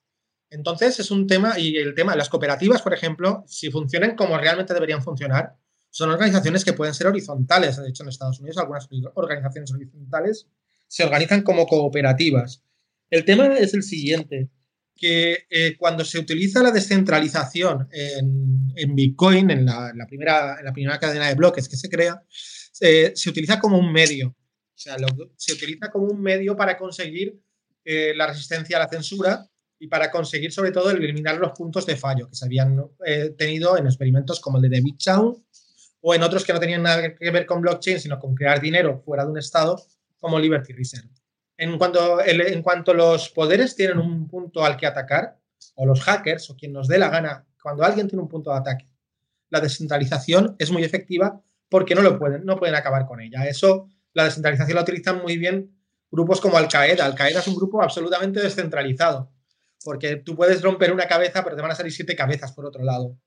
Entonces es un tema, y el tema de las cooperativas, por ejemplo, si funcionan como realmente deberían funcionar, son organizaciones que pueden ser horizontales. De hecho, en Estados Unidos algunas organizaciones horizontales se organizan como cooperativas. El tema es el siguiente, que eh, cuando se utiliza la descentralización en, Bitcoin, en la, primera, la primera cadena de bloques que se crea, se utiliza como un medio. O sea, se utiliza como un medio para conseguir eh, la resistencia a la censura y para conseguir sobre todo eliminar los puntos de fallo que se habían eh, tenido en experimentos como el de David Chow o en otros que no tenían nada que ver con blockchain, sino con crear dinero fuera de un estado como Liberty Reserve. En cuanto, en cuanto los poderes tienen un punto al que atacar, o los hackers, o quien nos dé la gana, cuando alguien tiene un punto de ataque, la descentralización es muy efectiva porque no, lo pueden, no pueden acabar con ella. Eso, la descentralización la utilizan muy bien grupos como Al-Qaeda. Al-Qaeda es un grupo absolutamente descentralizado. Porque tú puedes romper una cabeza, pero te van a salir siete cabezas por otro lado.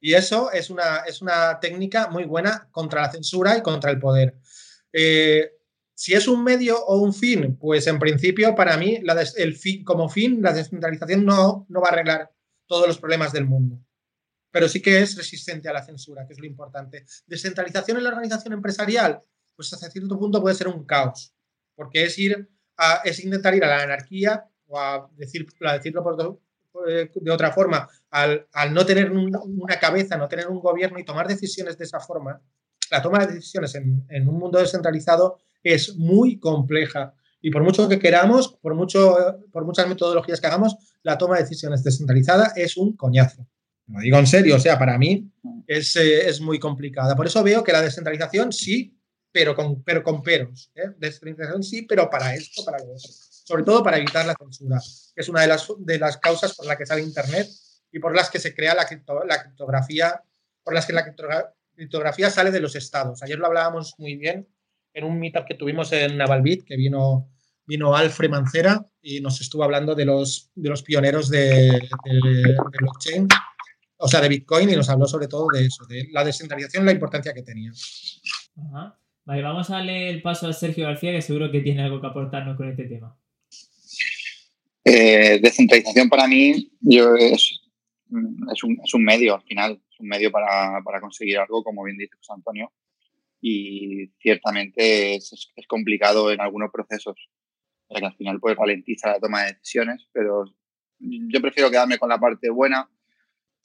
Y eso es una, es una técnica muy buena contra la censura y contra el poder. Eh, si es un medio o un fin, pues en principio para mí el fin, como fin la descentralización no, no va a arreglar todos los problemas del mundo, pero sí que es resistente a la censura, que es lo importante. Descentralización en la organización empresarial, pues hasta cierto punto puede ser un caos, porque es ir es intentar ir a la anarquía o a, decir, decirlo por, de otra forma, al, no tener una cabeza, no tener un gobierno y tomar decisiones de esa forma, la toma de decisiones en, en un mundo descentralizado es muy compleja. Y por mucho que queramos, por, mucho, por muchas metodologías que hagamos, la toma de decisiones descentralizada es un coñazo. Lo digo en serio, o sea, para mí es, eh, es muy complicada. Por eso veo que la descentralización sí, pero con, pero con peros. ¿eh? Descentralización sí, pero para esto, para lo otro. Sobre todo para evitar la censura, que es una de las, de las causas por las que sale Internet y por las que se crea la, la criptografía, por las que la criptografía sale de los estados. Ayer lo hablábamos muy bien en un meetup que tuvimos en Navalbit, que vino, vino Alfred Mancera y nos estuvo hablando de los, de los pioneros de, blockchain, o sea, de Bitcoin, y nos habló sobre todo de eso, de la descentralización y la importancia que tenía. Vale, vamos a darle el paso a Sergio García, que seguro que tiene algo que aportarnos con este tema. Eh, descentralización para mí yo es, es, un, medio al final, es un medio para, para conseguir algo, como bien dice José Antonio y ciertamente es, complicado en algunos procesos, que al final pues ralentiza la toma de decisiones, pero yo prefiero quedarme con la parte buena.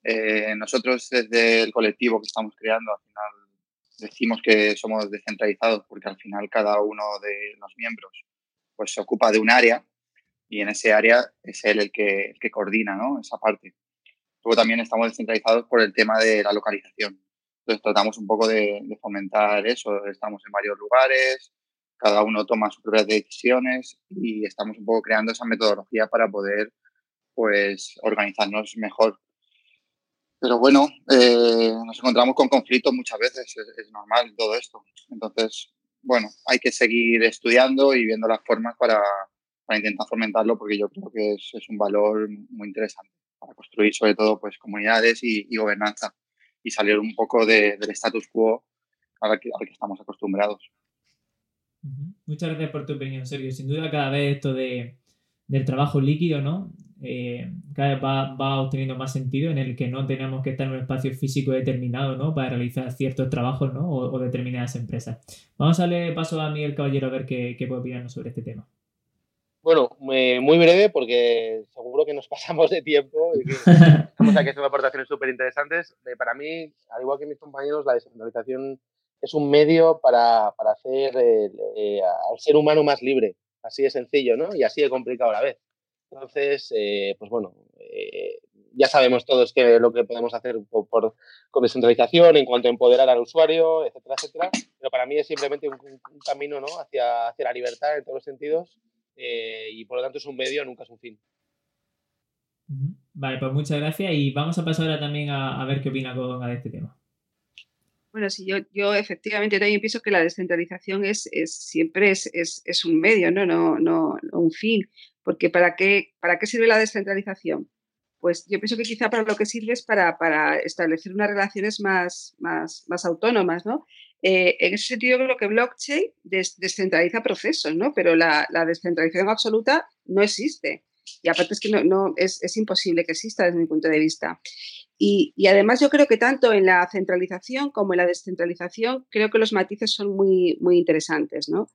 Eh, nosotros desde el colectivo que estamos creando, al final decimos que somos descentralizados porque al final cada uno de los miembros pues se ocupa de un área y en ese área es él el que, el que coordina ¿no? esa parte. Luego también estamos descentralizados por el tema de la localización. Entonces tratamos un poco de, fomentar eso. Estamos en varios lugares, cada uno toma sus propias decisiones y estamos un poco creando esa metodología para poder pues organizarnos mejor. Pero bueno, eh, nos encontramos con conflictos muchas veces, es, normal todo esto. Entonces, bueno, hay que seguir estudiando y viendo las formas para, para intentar fomentarlo porque yo creo que es, un valor muy interesante para construir sobre todo pues comunidades y, y gobernanza y salir un poco del status quo al que, al que estamos acostumbrados. Muchas gracias por tu opinión, Sergio. Sin duda, cada vez esto de, del trabajo líquido, ¿no? Eh, cada vez va, va, obteniendo más sentido en el que no tenemos que estar en un espacio físico determinado, ¿no? Para realizar ciertos trabajos, ¿no? O, determinadas empresas. Vamos a darle paso a Miguel Caballero a ver qué, qué puede opinarnos sobre este tema. Bueno, muy breve porque seguro que nos pasamos de tiempo y que estamos aquí haciendo aportaciones súper interesantes. Eh, para mí, al igual que mis compañeros, la descentralización es un medio para, para hacer eh, eh, al ser humano más libre. Así de sencillo, ¿no? Y así de complicado a la vez. Entonces, pues bueno, ya sabemos todos que lo que podemos hacer por, con descentralización en cuanto a empoderar al usuario, etcétera, etcétera. Pero para mí es simplemente un, un camino ¿no? hacia, hacia la libertad en todos los sentidos eh, y por lo tanto es un medio, nunca es un fin. Vale, pues muchas gracias y vamos a pasar ahora también a, ver qué opina Koga de este tema. Bueno, sí, yo, yo efectivamente también pienso que la descentralización es, es siempre es, es, es, un medio, ¿no? No, no, un fin. Porque ¿para qué, ¿para qué sirve la descentralización? Pues yo pienso que quizá para lo que sirve es para, para establecer unas relaciones más, más, más autónomas, ¿no? Eh, en ese sentido, creo que blockchain descentraliza procesos, ¿no? Pero la, descentralización absoluta no existe. Y aparte es que no, es, imposible que exista desde mi punto de vista. Y, además yo creo que tanto en la centralización como en la descentralización creo que los matices son muy, muy interesantes, ¿no?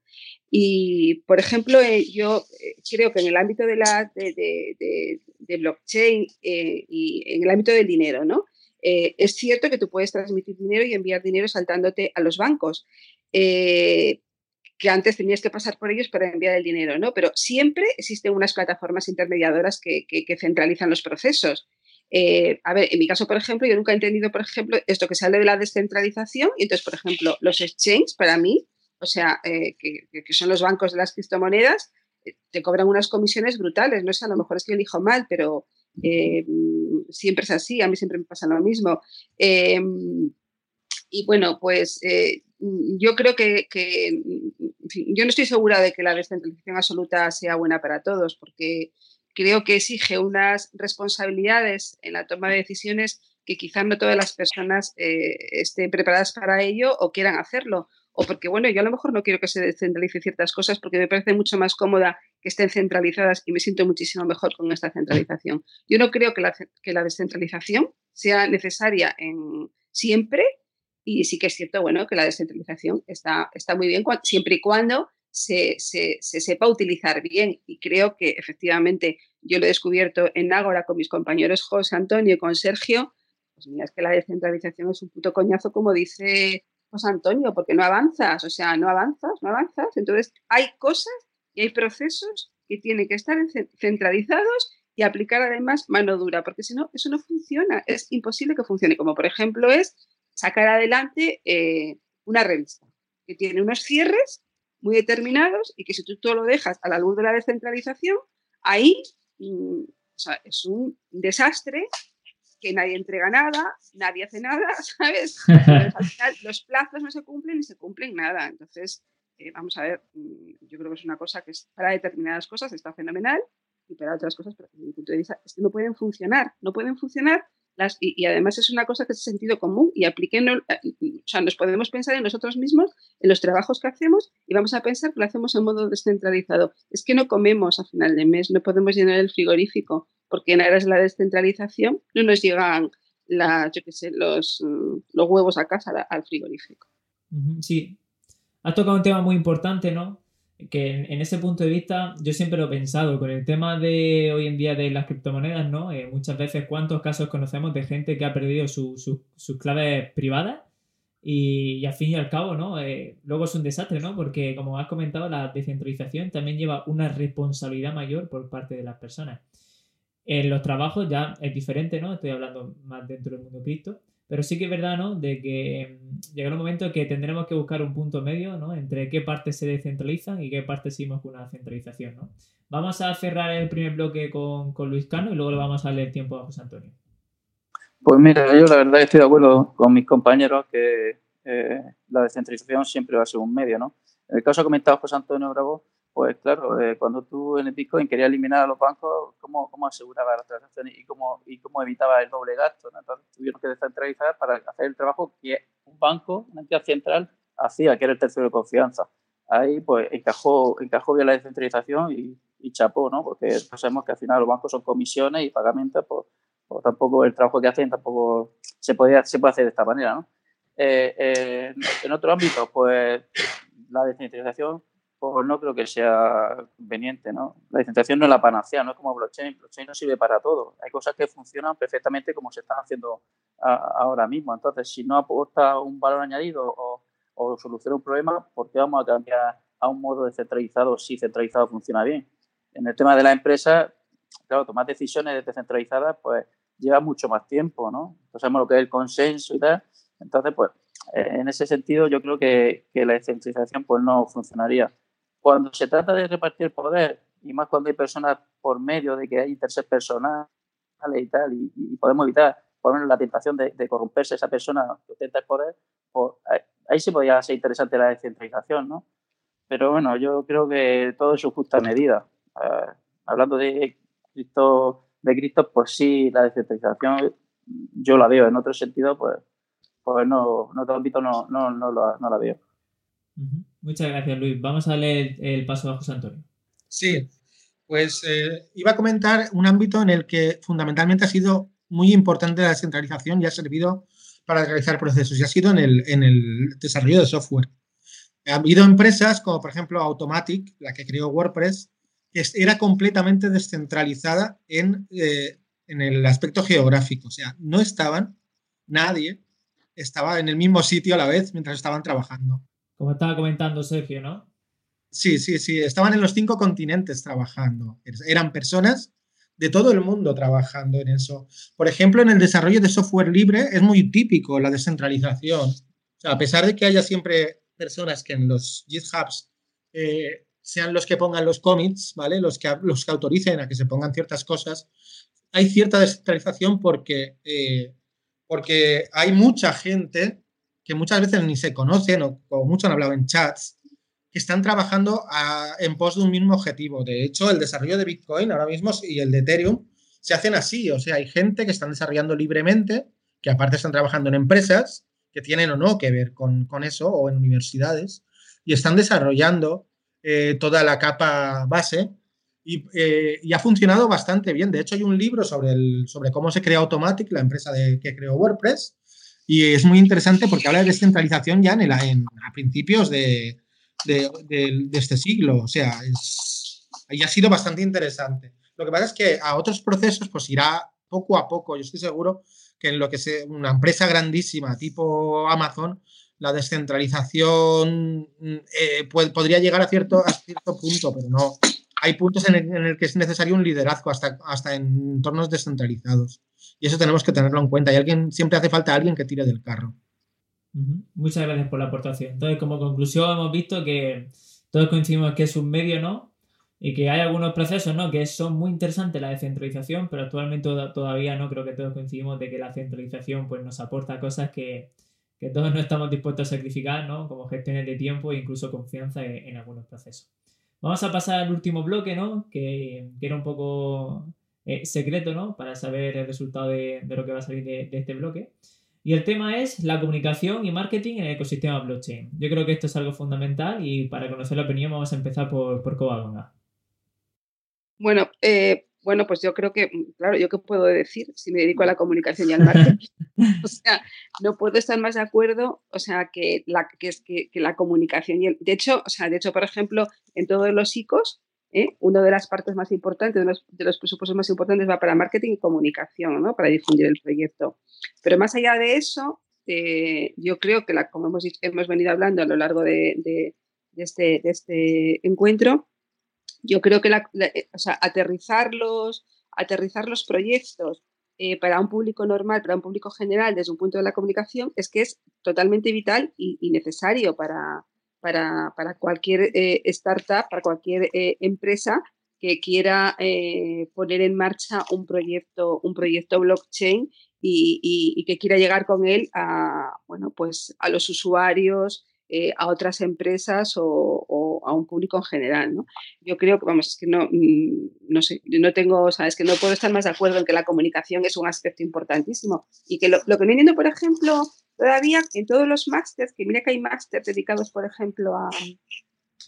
Y, por ejemplo, eh, yo eh, creo que en el ámbito de, la, de, blockchain y en el ámbito del dinero, ¿no? Eh, es cierto que tú puedes transmitir dinero y enviar dinero saltándote a los bancos, eh, que antes tenías que pasar por ellos para enviar el dinero, ¿no? Pero siempre existen unas plataformas intermediadoras que, centralizan los procesos. Eh, a ver, en mi caso, por ejemplo, yo nunca he entendido, por ejemplo, esto que sale de la descentralización. Y entonces, por ejemplo, los exchanges, para mí, o sea, que, son los bancos de las criptomonedas, te cobran unas comisiones brutales. No sé, a lo mejor es que elijo mal, pero siempre es así, a mí siempre me pasa lo mismo. Em, y bueno, pues eh, yo creo que, yo no estoy segura de que la descentralización absoluta sea buena para todos, porque creo que exige unas responsabilidades en la toma de decisiones que quizás no todas las personas eh, estén preparadas para ello o quieran hacerlo. O porque, bueno, yo a lo mejor no quiero que se descentralicen ciertas cosas porque me parece mucho más cómoda que estén centralizadas y me siento muchísimo mejor con esta centralización. Yo no creo que la, que la descentralización sea necesaria en, siempre y sí que es cierto, bueno, que la descentralización está, está muy bien siempre y cuando se, sepa utilizar bien. Y creo que efectivamente yo lo he descubierto en Ágora con mis compañeros José Antonio y con Sergio. Pues mira, es que la descentralización es un puto coñazo, como dice José Antonio, porque no avanzas, o sea, no avanzas, no avanzas. Entonces, hay cosas y hay procesos que tienen que estar centralizados y aplicar además mano dura, porque si no, eso no funciona, es imposible que funcione, como por ejemplo es sacar adelante eh, una revista que tiene unos cierres muy determinados y que si tú todo lo dejas a la luz de la descentralización, ahí mm, es un desastre que nadie entrega nada, nadie hace nada, ¿sabes? al final los plazos no se cumplen y se cumplen nada. Entonces, eh, vamos a ver, mm, yo creo que es una cosa que es, para determinadas cosas está fenomenal y para otras cosas, desde mi punto de vista, es que no pueden funcionar, no pueden funcionar y, además es una cosa que es sentido común y apliquen, o sea, nos podemos pensar en nosotros mismos, en los trabajos que hacemos y vamos a pensar que lo hacemos en modo descentralizado. Es que no comemos a final de mes, no podemos llenar el frigorífico porque en aras de la descentralización no nos llegan los, los huevos a casa al frigorífico. Sí, has tocado un tema muy importante, ¿no? que en, ese punto de vista yo siempre lo he pensado con el tema de hoy en día de las criptomonedas, ¿no? Eh, muchas veces cuántos casos conocemos de gente que ha perdido sus claves privadas y, al fin y al cabo, ¿no? Eh, luego es un desastre, ¿no? Porque como has comentado, la descentralización también lleva una responsabilidad mayor por parte de las personas. En los trabajos ya es diferente, ¿no? Estoy hablando más dentro del mundo cripto pero sí que es verdad, ¿no? De que mm, llegará un momento que tendremos que buscar un punto medio, ¿no? Entre qué partes se descentralizan y qué partes seguimos con una centralización, ¿no? Vamos a cerrar el primer bloque con, Luis Cano y luego le vamos a darle el tiempo a José Antonio. Pues mira, yo la verdad estoy de acuerdo con mis compañeros que eh, la descentralización siempre va a ser un medio, ¿no? En el caso comentado José Antonio Bravo, pues claro, eh, cuando tú en el Bitcoin querías eliminar a los bancos, ¿cómo, cómo aseguraba las transacciones y cómo, y cómo evitaba el doble gasto? Entonces tuvieron que descentralizar para hacer el trabajo que un banco, una entidad central, hacía, que era el tercero de confianza. Ahí pues encajó, encajó bien la descentralización y, y chapó, ¿no? Porque sabemos que al final los bancos son comisiones y pagamentos, pues, pues tampoco el trabajo que hacen tampoco se, podía, se puede hacer de esta manera, ¿no? Eh, eh, en otro ámbito, pues la descentralización pues no creo que sea conveniente, ¿no? La descentralización no es la panacea, no es como blockchain. Blockchain no sirve para todo. Hay cosas que funcionan perfectamente como se están haciendo ahora mismo. Entonces, si no aporta un valor añadido o, soluciona un problema, ¿por qué vamos a cambiar a un modo descentralizado si centralizado funciona bien? En el tema de la empresa, claro, tomar decisiones descentralizadas, pues lleva mucho más tiempo, ¿no? Entonces, sabemos lo que es el consenso y tal. Entonces, pues, en ese sentido, yo creo que, que la descentralización pues no funcionaría cuando se trata de repartir poder, y más cuando hay personas por medio de que hay intereses personales y tal, y, podemos evitar poner la tentación de, corromperse esa persona que ostenta el poder, pues ahí, sí podría ser interesante la descentralización, ¿no? Pero bueno, yo creo que todo es su justa medida. Eh, hablando de Cristo, de Cristo, pues sí, la descentralización yo la veo. En otro sentido, pues, pues no, en otro ámbito no, no, no, no la veo. Muchas gracias, Luis. Vamos a darle el, paso a José Antonio. Sí, pues eh, iba a comentar un ámbito en el que fundamentalmente ha sido muy importante la descentralización y ha servido para realizar procesos y ha sido en el, en el desarrollo de software. Ha habido empresas como por ejemplo Automatic, la que creó WordPress, que era completamente descentralizada en, eh, en el aspecto geográfico. O sea, no estaban, nadie estaba en el mismo sitio a la vez mientras estaban trabajando. Como estaba comentando Sergio, ¿no? Sí, sí, sí. Estaban en los cinco continentes trabajando. Eran personas de todo el mundo trabajando en eso. Por ejemplo, en el desarrollo de software libre es muy típico la descentralización. O sea, a pesar de que haya siempre personas que en los GitHubs eh, sean los que pongan los commits, ¿vale? Los que, los que autoricen a que se pongan ciertas cosas, hay cierta descentralización porque, eh, porque hay mucha gente que muchas veces ni se conocen o como mucho han hablado en chats, que están trabajando en pos de un mismo objetivo. De hecho, el desarrollo de Bitcoin ahora mismo y el de Ethereum se hacen así. O sea, hay gente que están desarrollando libremente, que aparte están trabajando en empresas que tienen o no que ver con, eso, o en universidades, y están desarrollando eh, toda la capa base eh, y, ha funcionado bastante bien. De hecho, hay un libro sobre, el, sobre cómo se crea Automatic, la empresa de, que creó WordPress, y es muy interesante porque habla de descentralización ya en, el, a principios de, este siglo. O sea, es, y ha sido bastante interesante. Lo que pasa es que a otros procesos pues irá poco a poco. Yo estoy seguro que en lo que sea una empresa grandísima tipo Amazon, la descentralización eh, podría llegar a cierto, a cierto punto, pero no, hay puntos en el, que es necesario un liderazgo hasta, hasta en entornos descentralizados. Y eso tenemos que tenerlo en cuenta. Y alguien, siempre hace falta alguien que tire del carro. Muchas gracias por la aportación. Entonces, como conclusión, hemos visto que todos coincidimos que es un medio, ¿no? Y que hay algunos procesos, ¿no? Que son muy interesantes la descentralización, pero actualmente todavía no creo que todos coincidimos de que la centralización pues, nos aporta cosas que, todos no estamos dispuestos a sacrificar, ¿no? Como gestiones de tiempo e incluso confianza en algunos procesos. Vamos a pasar al último bloque, ¿no? Que, era un poco eh, secreto, ¿no? Para saber el resultado de, lo que va a salir de, este bloque. Y el tema es la comunicación y marketing en el ecosistema blockchain. Yo creo que esto es algo fundamental y para conocer la opinión vamos a empezar por, por Bueno, eh, bueno, pues yo creo que, mm, claro, ¿yo qué puedo decir si me dedico a la comunicación y al marketing? o sea, no puedo estar más de acuerdo, o sea, que la, que es, que, la comunicación y el, de hecho, o sea, de hecho, por ejemplo, en todos los ICOs, ¿eh? una de las partes más importantes, de los, de los, presupuestos más importantes va para marketing y comunicación, ¿no? Para difundir el proyecto. Pero más allá de eso, eh, yo creo que, la, como hemos, hemos venido hablando a lo largo de, de, este, de este encuentro, yo creo que eh, aterrizar, los, aterrizar los proyectos eh, para un público normal, para un público general, desde un punto de la comunicación, es que es totalmente vital y, necesario para, para, cualquier eh, startup, para cualquier empresa que quiera poner en marcha un proyecto, un proyecto blockchain y, y, que quiera llegar con él a, bueno, pues a los usuarios, eh, a otras empresas o, a un público en general. ¿no? Yo creo que, vamos, es que no, mm, no sé, no tengo, sabes, que no puedo estar más de acuerdo en que la comunicación es un aspecto importantísimo y que lo, que no entiendo, por ejemplo, todavía en todos los másters, que mira que hay másters dedicados, por ejemplo, a,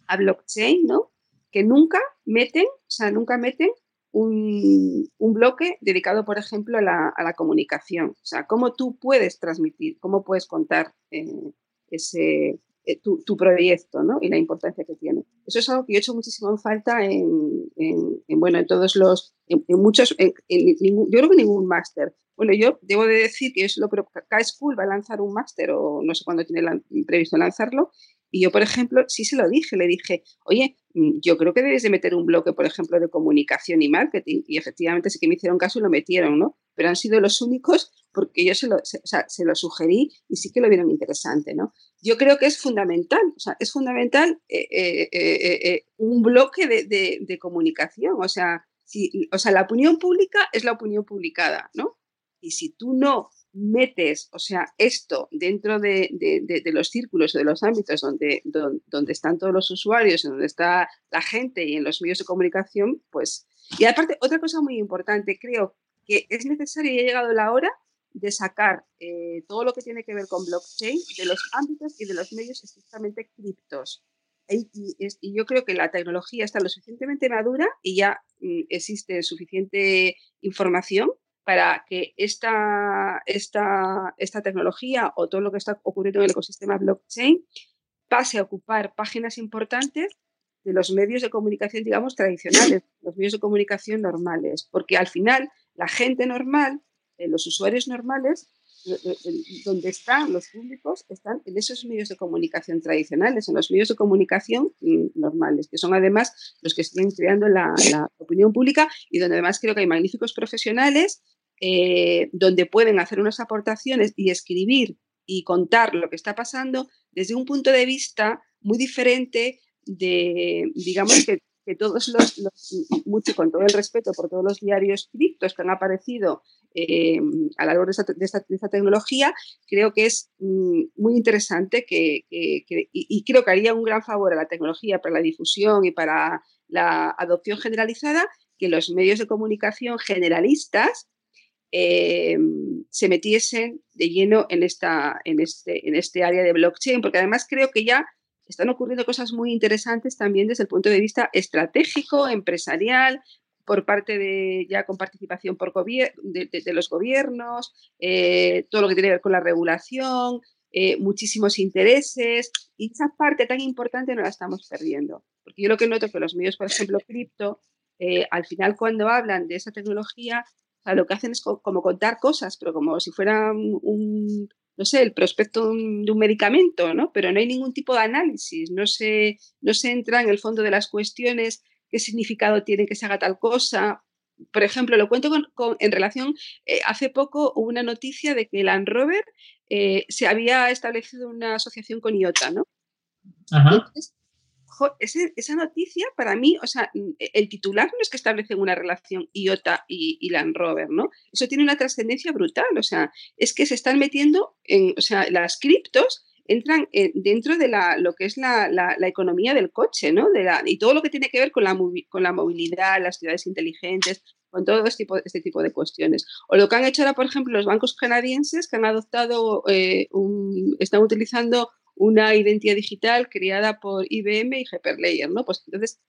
a blockchain, ¿no? Que nunca meten, o sea, nunca meten un, un, bloque dedicado, por ejemplo, a la, a la, comunicación. O sea, cómo tú puedes transmitir, cómo puedes contar eh, ese, eh, tu, proyecto ¿no? y la importancia que tiene. Eso es algo que yo he hecho muchísimo en falta en, bueno, en todos los, en, muchos, yo creo que ningún máster. Bueno, yo debo de decir que yo lo que K-School va a lanzar un máster o no sé cuándo tiene previsto lanzarlo y yo, por ejemplo, sí se lo dije, le dije, oye, mm, yo creo que debes de meter un bloque, por ejemplo, de comunicación y marketing. Y efectivamente sí que me hicieron caso y lo metieron, ¿no? Pero han sido los únicos porque yo se lo, se, lo sugerí y sí que lo vieron interesante, ¿no? Yo creo que es fundamental, o sea, es fundamental eh, eh, eh, un bloque de, de, comunicación, o sea, si, o sea, la opinión pública es la opinión publicada, ¿no? Y si tú no metes, o sea, esto dentro de, los círculos o de los ámbitos donde, donde, están todos los usuarios, donde está la gente y en los medios de comunicación, pues... Y aparte, otra cosa muy importante, creo que es necesario y ha llegado la hora de sacar eh, todo lo que tiene que ver con blockchain de los ámbitos y de los medios estrictamente criptos. Y, yo creo que la tecnología está lo suficientemente madura y ya mm, existe suficiente información para que esta, esta, esta tecnología o todo lo que está ocurriendo en el ecosistema blockchain pase a ocupar páginas importantes de los medios de comunicación, digamos, tradicionales, los medios de comunicación normales, porque al final la gente normal, eh, los usuarios normales, donde están los públicos, están en esos medios de comunicación tradicionales, en los medios de comunicación mm, normales, que son además los que siguen creando la, la opinión pública y donde además creo que hay magníficos profesionales eh, donde pueden hacer unas aportaciones y escribir y contar lo que está pasando desde un punto de vista muy diferente de, digamos, que, que todos los, mucho con todo el respeto por todos los diarios criptos que han aparecido eh, a la hora de esta, tecnología, creo que es mm, muy interesante que, y, creo que haría un gran favor a la tecnología para la difusión y para la adopción generalizada que los medios de comunicación generalistas eh, se metiesen de lleno en, esta, en, este, en este área de blockchain, porque además creo que ya están ocurriendo cosas muy interesantes también desde el punto de vista estratégico, empresarial, por parte de, ya con participación por de, de, los gobiernos, eh, todo lo que tiene que ver con la regulación, eh, muchísimos intereses, y esa parte tan importante no la estamos perdiendo. Porque yo lo que noto que los medios, por ejemplo, cripto, eh, al final cuando hablan de esa tecnología, lo que hacen es como contar cosas, pero como si fuera un, no sé, el prospecto de un medicamento, ¿no? Pero no hay ningún tipo de análisis, no se, no se entra en el fondo de las cuestiones, qué significado tiene que se haga tal cosa. Por ejemplo, lo cuento con, en relación, eh, hace poco hubo una noticia de que Land Rover eh, se había establecido una asociación con IOTA, ¿no? Ajá esa noticia para mí, o sea, mm, e, el titular no es que establecen una relación IOTA y, Land Rover, ¿no? Eso tiene una trascendencia brutal, o sea, es que se están metiendo en, o sea, las criptos entran dentro de la, lo que es la, economía del coche, ¿no? De la, y todo lo que tiene que ver con la, con la movilidad, las ciudades inteligentes, con todo este tipo, este tipo de cuestiones. O lo que han hecho ahora, por ejemplo, los bancos canadienses que han adoptado, eh, están utilizando una identidad digital creada por IBM y Hyperlayer, ¿no? Pues entonces,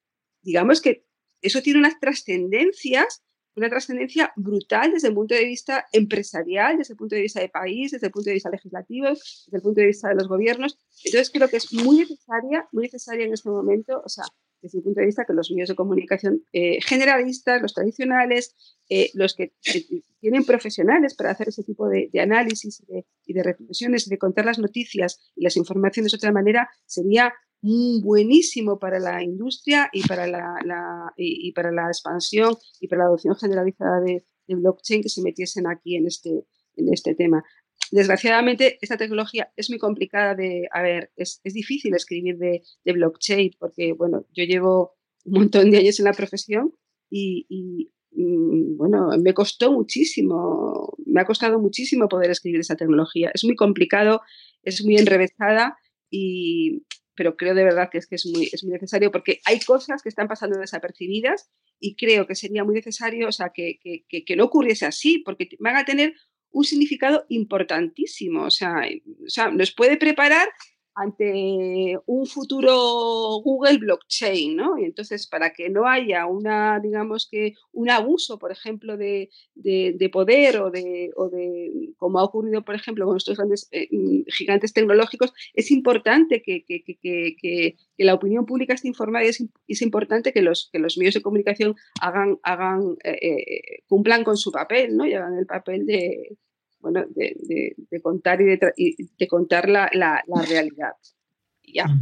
digamos que eso tiene unas trascendencias, una trascendencia brutal desde el punto de vista empresarial, desde el punto de vista de país, desde el punto de vista legislativo, desde el punto de vista de los gobiernos. Entonces creo que es muy necesaria, muy necesaria en este momento, o sea, desde mi punto de vista, que los medios de comunicación eh, generalistas, los tradicionales, eh, los que tienen profesionales para hacer ese tipo de, análisis y de, reflexiones de contar las noticias y las informaciones de otra manera, sería buenísimo para la industria y para la, y, para la expansión y para la adopción generalizada de, blockchain que se metiesen aquí en este, en este tema. Desgraciadamente, esta tecnología es muy complicada de, a ver, es, difícil escribir de, blockchain porque, bueno, yo llevo un montón de años en la profesión y, mm, bueno, me costó muchísimo, me ha costado muchísimo poder escribir esa tecnología. Es muy complicado, es muy enrevesada y, pero creo de verdad que es que es muy, es muy necesario porque hay cosas que están pasando desapercibidas y creo que sería muy necesario, o sea, que, que, que no ocurriese así, porque van a tener un significado importantísimo. O sea, o sea, nos puede preparar ante un futuro Google blockchain, ¿no? Y entonces, para que no haya una, digamos que, un abuso, por ejemplo, de, poder o de, o de, como ha ocurrido, por ejemplo, con estos grandes eh, mm, gigantes tecnológicos, es importante que, la opinión pública esté informada y es, importante que los, que los medios de comunicación hagan, hagan eh, eh, cumplan con su papel, ¿no? Y hagan el papel de, bueno, de, contar y de, contar la, realidad. Ya.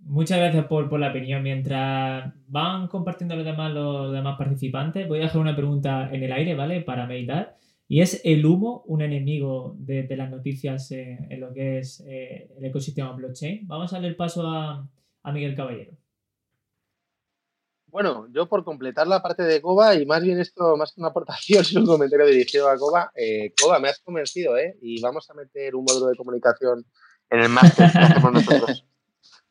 Muchas gracias por, la opinión. Mientras van compartiendo los demás, los demás participantes, voy a dejar una pregunta en el aire, ¿vale? Para meditar. Y es el humo un enemigo de, las noticias en, lo que es eh, el ecosistema blockchain. Vamos a darle el paso a, a Miguel Caballero. Bueno, yo por completar la parte de Coba, y más bien esto, más que una aportación, es un comentario dirigido a Coba, eh, Coba, me has convencido, ¿eh? Y vamos a meter un módulo de comunicación en el máster que hacemos nosotros.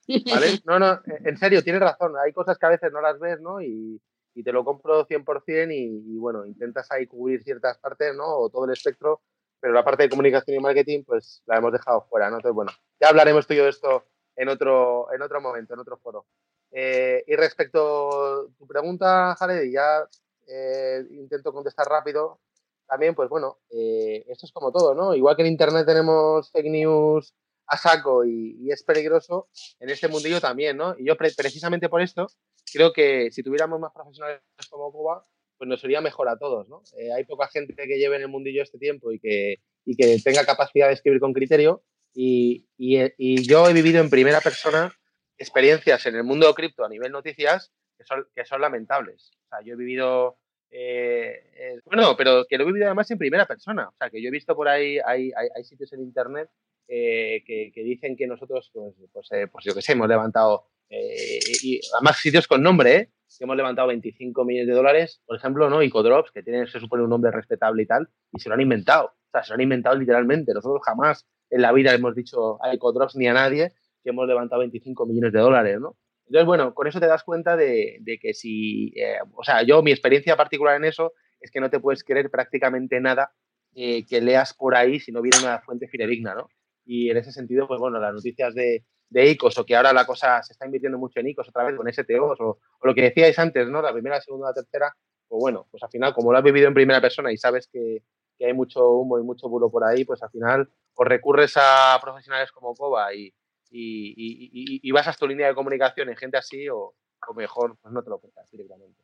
¿Vale? No, no, en serio, tienes razón. Hay cosas que a veces no las ves, ¿no? Y, te lo compro 100% y, y bueno, intentas ahí cubrir ciertas partes, ¿no? O todo el espectro, pero la parte de comunicación y marketing, pues la hemos dejado fuera, ¿no? Entonces, bueno, ya hablaremos tú y yo de esto en otro, en otro momento, en otro foro. Eh, y respecto a tu pregunta, Jared, ya eh, intento contestar rápido. También, pues bueno, eh, esto es como todo, ¿no? Igual que en Internet tenemos fake news a saco y, es peligroso, en este mundillo también, ¿no? Y yo precisamente por esto creo que si tuviéramos más profesionales como Cuba, pues nos sería mejor a todos, ¿no? hay poca gente que lleve en el mundillo este tiempo y que, y que tenga capacidad de escribir con criterio y, y yo he vivido en primera persona experiencias en el mundo cripto a nivel noticias que son, que son lamentables. O sea, yo he vivido, eh, eh, bueno, pero que lo he vivido además en primera persona. O sea, que yo he visto por ahí, hay, sitios en Internet eh, que, dicen que nosotros, pues, pues, pues, yo qué sé, hemos levantado y además sitios con nombre, ¿eh? que hemos levantado 25 millones de dólares, por ejemplo, ¿no? Icodrops, que tiene, se supone un nombre respetable y tal, y se lo han inventado. O sea, se lo han inventado literalmente. Nosotros jamás en la vida hemos dicho a Icodrops ni a nadie hemos levantado 25 millones de dólares, ¿no? Entonces, bueno, con eso te das cuenta de, que si, eh, o sea, yo mi experiencia particular en eso es que no te puedes creer prácticamente nada eh, que leas por ahí si no viene una fuente fidedigna, ¿no? Y en ese sentido, pues bueno, las noticias de, de ICOs o que ahora la cosa se está invirtiendo mucho en ICOs otra vez con STOs o, o lo que decíais antes, ¿no? La primera, la segunda, la tercera, pues bueno, pues al final, como lo has vivido en primera persona y sabes que, que hay mucho humo y mucho bulo por ahí, pues al final o recurres a profesionales como Coba y, y, y, y, basas tu línea de comunicación en gente así o, o mejor pues no te lo cuentas directamente.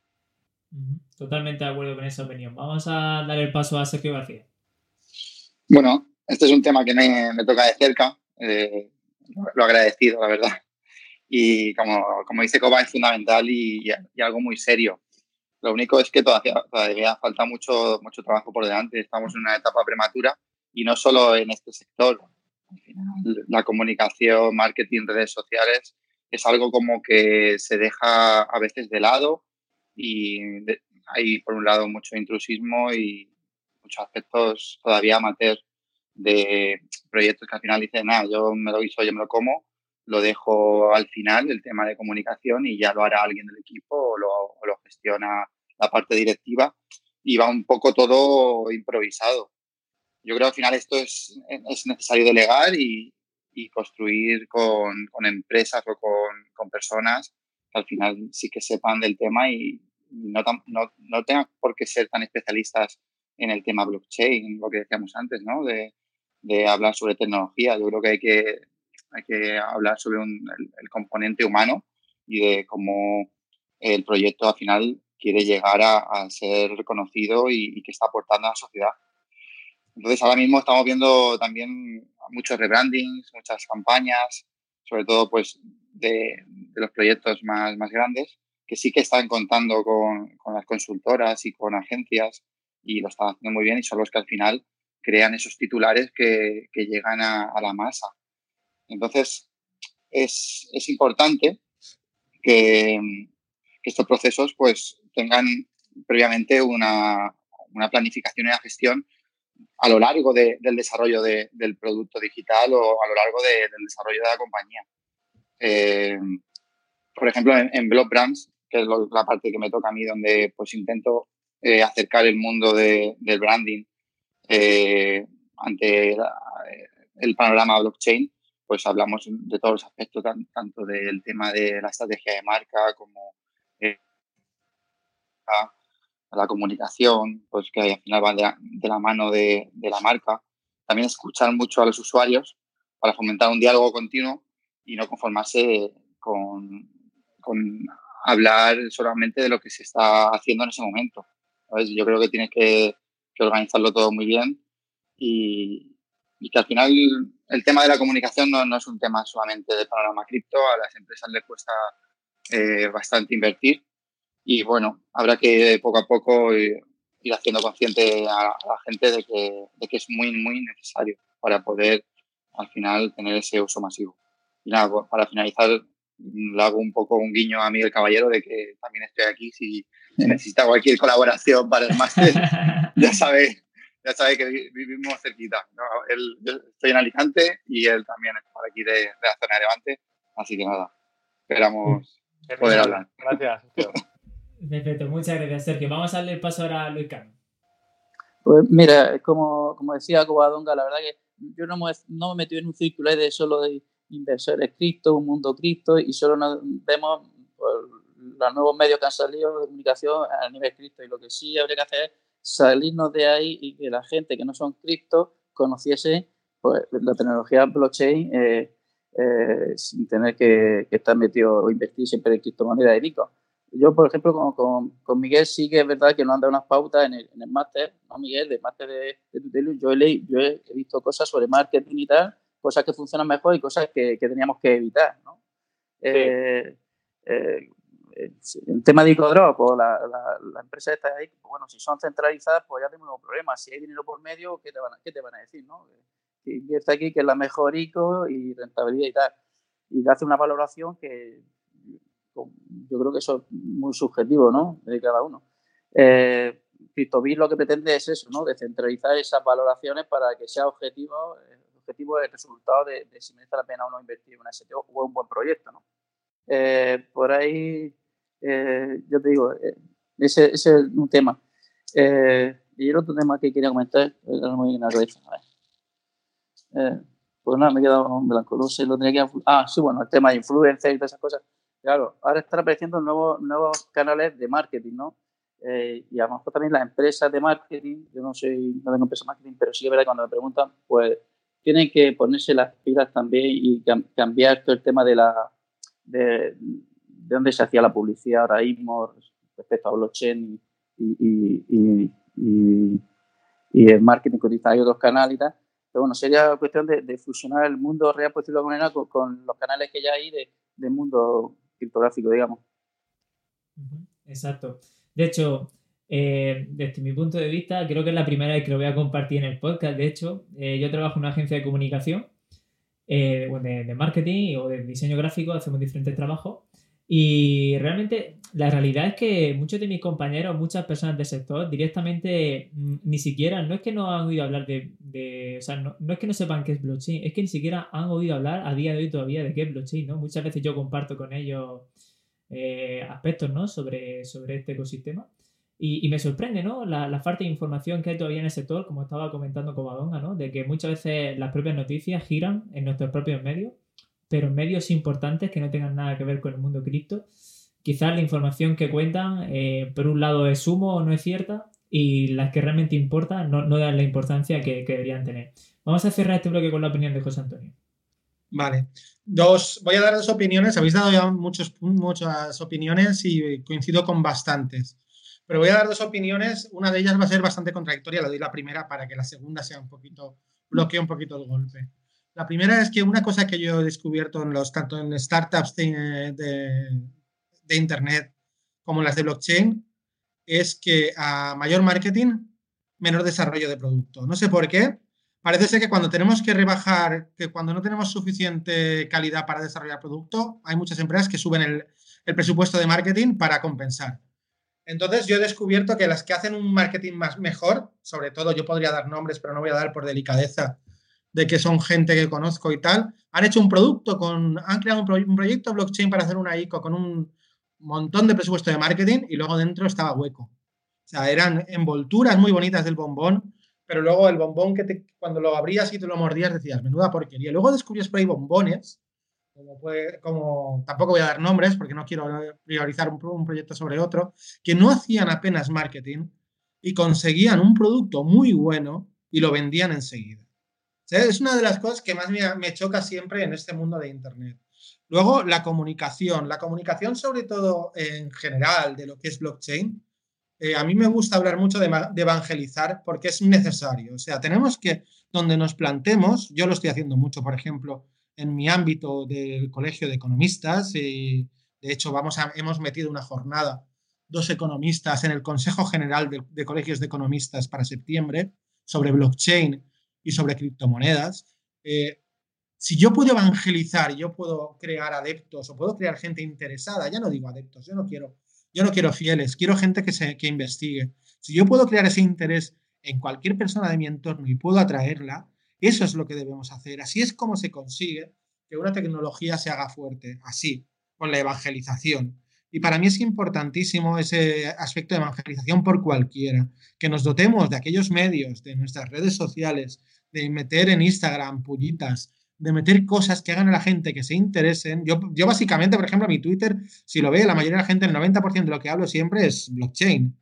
Totalmente de acuerdo con esa opinión. Vamos a dar el paso a Sergio García. Bueno, este es un tema que me, me toca de cerca. Eh, lo agradecido, la verdad. Y como, como dice Coba, es fundamental y, y, algo muy serio. Lo único es que todavía, todavía falta mucho, mucho trabajo por delante. Estamos en una etapa prematura y no solo en este sector. La comunicación, marketing, redes sociales es algo como que se deja a veces de lado y hay por un lado mucho intrusismo y muchos aspectos todavía amateur de proyectos que al final dicen, nada, yo me lo hizo, yo me lo como, lo dejo al final, el tema de comunicación, y ya lo hará alguien del equipo lo, o lo gestiona la parte directiva, y va un poco todo improvisado. Yo creo que al final esto es, es necesario delegar y, y construir con, empresas o con, con, personas que al final sí que sepan del tema y no, no, no tengan por qué ser tan especialistas en el tema blockchain, lo que decíamos antes, ¿no? De, de hablar sobre tecnología. Yo creo que hay que, hay que hablar sobre el, componente humano y de cómo el proyecto al final quiere llegar a, a ser reconocido y, que está aportando a la sociedad. Entonces, ahora mismo estamos viendo también muchos rebrandings, muchas campañas, sobre todo pues de, de los proyectos más, más grandes, que sí que están contando con, con las consultoras y con agencias y lo están haciendo muy bien y son los que al final crean esos titulares que, que llegan a, a, la masa. Entonces, es, es importante que, que, estos procesos pues, tengan previamente una, una planificación y una gestión a lo largo de, del desarrollo de, del producto digital o a lo largo de, del desarrollo de la compañía. Eh, por ejemplo, en, en Blog Brands, que es la parte que me toca a mí, donde pues intento eh, acercar el mundo de, del branding eh, ante el panorama blockchain, pues hablamos de todos los aspectos, tan, tanto del tema de la estrategia de marca como a la comunicación, pues que al final va de, de la mano de, de, la marca. También escuchar mucho a los usuarios para fomentar un diálogo continuo y no conformarse con, con hablar solamente de lo que se está haciendo en ese momento. ¿sabes? Yo creo que tienes que que organizarlo todo muy bien y, y, que al final el tema de la comunicación no, no, es un tema solamente de panorama cripto, a las empresas les cuesta eh, bastante invertir y bueno, habrá que poco a poco ir, haciendo consciente a, a, la gente de que, de que es muy, muy necesario para poder al final tener ese uso masivo. Y nada, para finalizar, le hago un poco un guiño a Miguel Caballero de que también estoy aquí si necesita cualquier colaboración para el máster, ya sabe, ya sabe que vivimos cerquita. ¿no? Él, yo estoy en Alicante y él también es por aquí de, de la zona de Levante, así que nada, esperamos poder hablar. Gracias. Perfecto, muchas gracias Sergio. Vamos a darle paso ahora a Luis Cano. Pues mira, como, como decía Cobadonga, la verdad que yo no me, no me metí en un círculo de solo de inversores cripto, un mundo cripto, y solo nos vemos los nuevos medios que han salido de comunicación a nivel cripto. Y lo que sí habría que hacer es salirnos de ahí y que la gente que no son cripto conociese pues, la tecnología blockchain eh, eh, sin tener que, estar metido o invertir siempre en criptomonedas de Bitcoin. Yo, por ejemplo, con, con, con, Miguel sí que es verdad que nos han dado unas pautas en el, en el máster, no Miguel, del máster de, de Tutelium. Yo, he, yo he, visto cosas sobre marketing y tal, cosas que funcionan mejor y cosas que, que teníamos que evitar. ¿no? Sí. Eh, eh, el tema de Icodrop o la, la, la, empresa está ahí, pues bueno, si son centralizadas, pues ya tenemos problemas. Si hay dinero por medio, ¿qué te van a, qué te van a decir? ¿no? Que invierte aquí, que es la mejor ICO y rentabilidad y tal. Y hace una valoración que yo creo que eso es muy subjetivo, ¿no? De cada uno. Eh, CryptoBit lo que pretende es eso, ¿no? Descentralizar esas valoraciones para que sea objetivo, eh, objetivo el resultado de, si merece la pena o no invertir en una STO o en un buen proyecto, ¿no? Eh, por ahí, eh, yo te digo, ese, ese, es un tema. y el otro tema que quería comentar, muy en la cabeza. pues nada, me he quedado en blanco. No sé, lo tenía que. Ah, sí, bueno, el tema de influencers y todas esas cosas. Claro, ahora están apareciendo nuevos, canales de marketing, ¿no? Eh, y a lo mejor también las empresas de marketing, yo no soy, no tengo empresa de marketing, pero sí es verdad que cuando me preguntan, pues tienen que ponerse las pilas también y cambiar todo el tema de la de, de dónde se hacía la publicidad ahora mismo respecto a blockchain y, y, y, y, el marketing que utiliza hay otros canales y tal. Pero bueno, sería cuestión de, fusionar el mundo real, por decirlo de alguna manera, con, los canales que ya hay de, del mundo criptográfico, digamos. Exacto. De hecho, eh, desde mi punto de vista, creo que es la primera vez que lo voy a compartir en el podcast. De hecho, eh, yo trabajo en una agencia de comunicación, eh, de, marketing o de diseño gráfico, hacemos diferentes trabajos. Y realmente la realidad es que muchos de mis compañeros, muchas personas del sector, directamente mm, ni siquiera, no es que no han oído hablar de, o sea, no, es que no sepan qué es blockchain, es que ni siquiera han oído hablar a día de hoy todavía de qué es blockchain, ¿no? Muchas veces yo comparto con ellos eh, aspectos ¿no? sobre, sobre este ecosistema. Y, me sorprende ¿no? La, falta de información que hay todavía en el sector, como estaba comentando Covadonga, ¿no? de que muchas veces las propias noticias giran en nuestros propios medios, pero medios importantes que no tengan nada que ver con el mundo cripto. Quizás la información que cuentan, eh, por un lado, es sumo o no es cierta, y las que realmente importan no, no dan la importancia que, que deberían tener. Vamos a cerrar este bloque con la opinión de José Antonio. Vale. Dos, voy a dar dos opiniones. Habéis dado ya muchos, muchas opiniones y coincido con bastantes. Pero voy a dar dos opiniones. Una de ellas va a ser bastante contradictoria. Le doy la primera para que la segunda sea un poquito, bloquee un poquito el golpe. La primera es que una cosa que yo he descubierto en los, tanto en startups de, Internet como en las de blockchain es que a mayor marketing, menor desarrollo de producto. No sé por qué, Parece ser que cuando tenemos que rebajar, que cuando no tenemos suficiente calidad para desarrollar producto, hay muchas empresas que suben el, presupuesto de marketing para compensar. Entonces yo he descubierto que las que hacen un marketing más mejor, sobre todo yo podría dar nombres, pero no voy a dar por delicadeza de que son gente que conozco y tal, han hecho un producto con, han creado un, proyecto blockchain para hacer una ICO con un montón de presupuesto de marketing y luego dentro estaba hueco. O sea, eran envolturas muy bonitas del bombón, pero luego el bombón que te, cuando lo abrías y te lo mordías decías, menuda porquería. Luego descubrías por ahí bombones, como, como tampoco voy a dar nombres porque no quiero priorizar un, proyecto sobre otro, que no hacían apenas marketing y conseguían un producto muy bueno y lo vendían enseguida. Es una de las cosas que más me, choca siempre en este mundo de Internet. Luego, la comunicación. La comunicación, sobre todo en general, de lo que es blockchain, eh, a mí me gusta hablar mucho de, evangelizar porque es necesario. O sea, tenemos que, donde nos plantemos, yo lo estoy haciendo mucho, por ejemplo, en mi ámbito del Colegio de Economistas, y de hecho vamos a, hemos metido una jornada, dos economistas en el Consejo General de, Colegios de Economistas para septiembre, sobre blockchain y sobre criptomonedas. Eh, si yo puedo evangelizar, yo puedo crear adeptos o puedo crear gente interesada, ya no digo adeptos, yo no quiero yo no quiero fieles, quiero gente que, se, que investigue. Si yo puedo crear ese interés en cualquier persona de mi entorno y puedo atraerla, eso es lo que debemos hacer. Así es como se consigue que una tecnología se haga fuerte, así, con la evangelización. Y para mí es importantísimo ese aspecto de evangelización por cualquiera, que nos dotemos de aquellos medios, de nuestras redes sociales, de meter en Instagram pullitas, de meter cosas que hagan a la gente que se interesen. Yo, yo básicamente, por ejemplo, mi Twitter, si lo ve, la mayoría de la gente, el 90% de lo que hablo siempre es blockchain.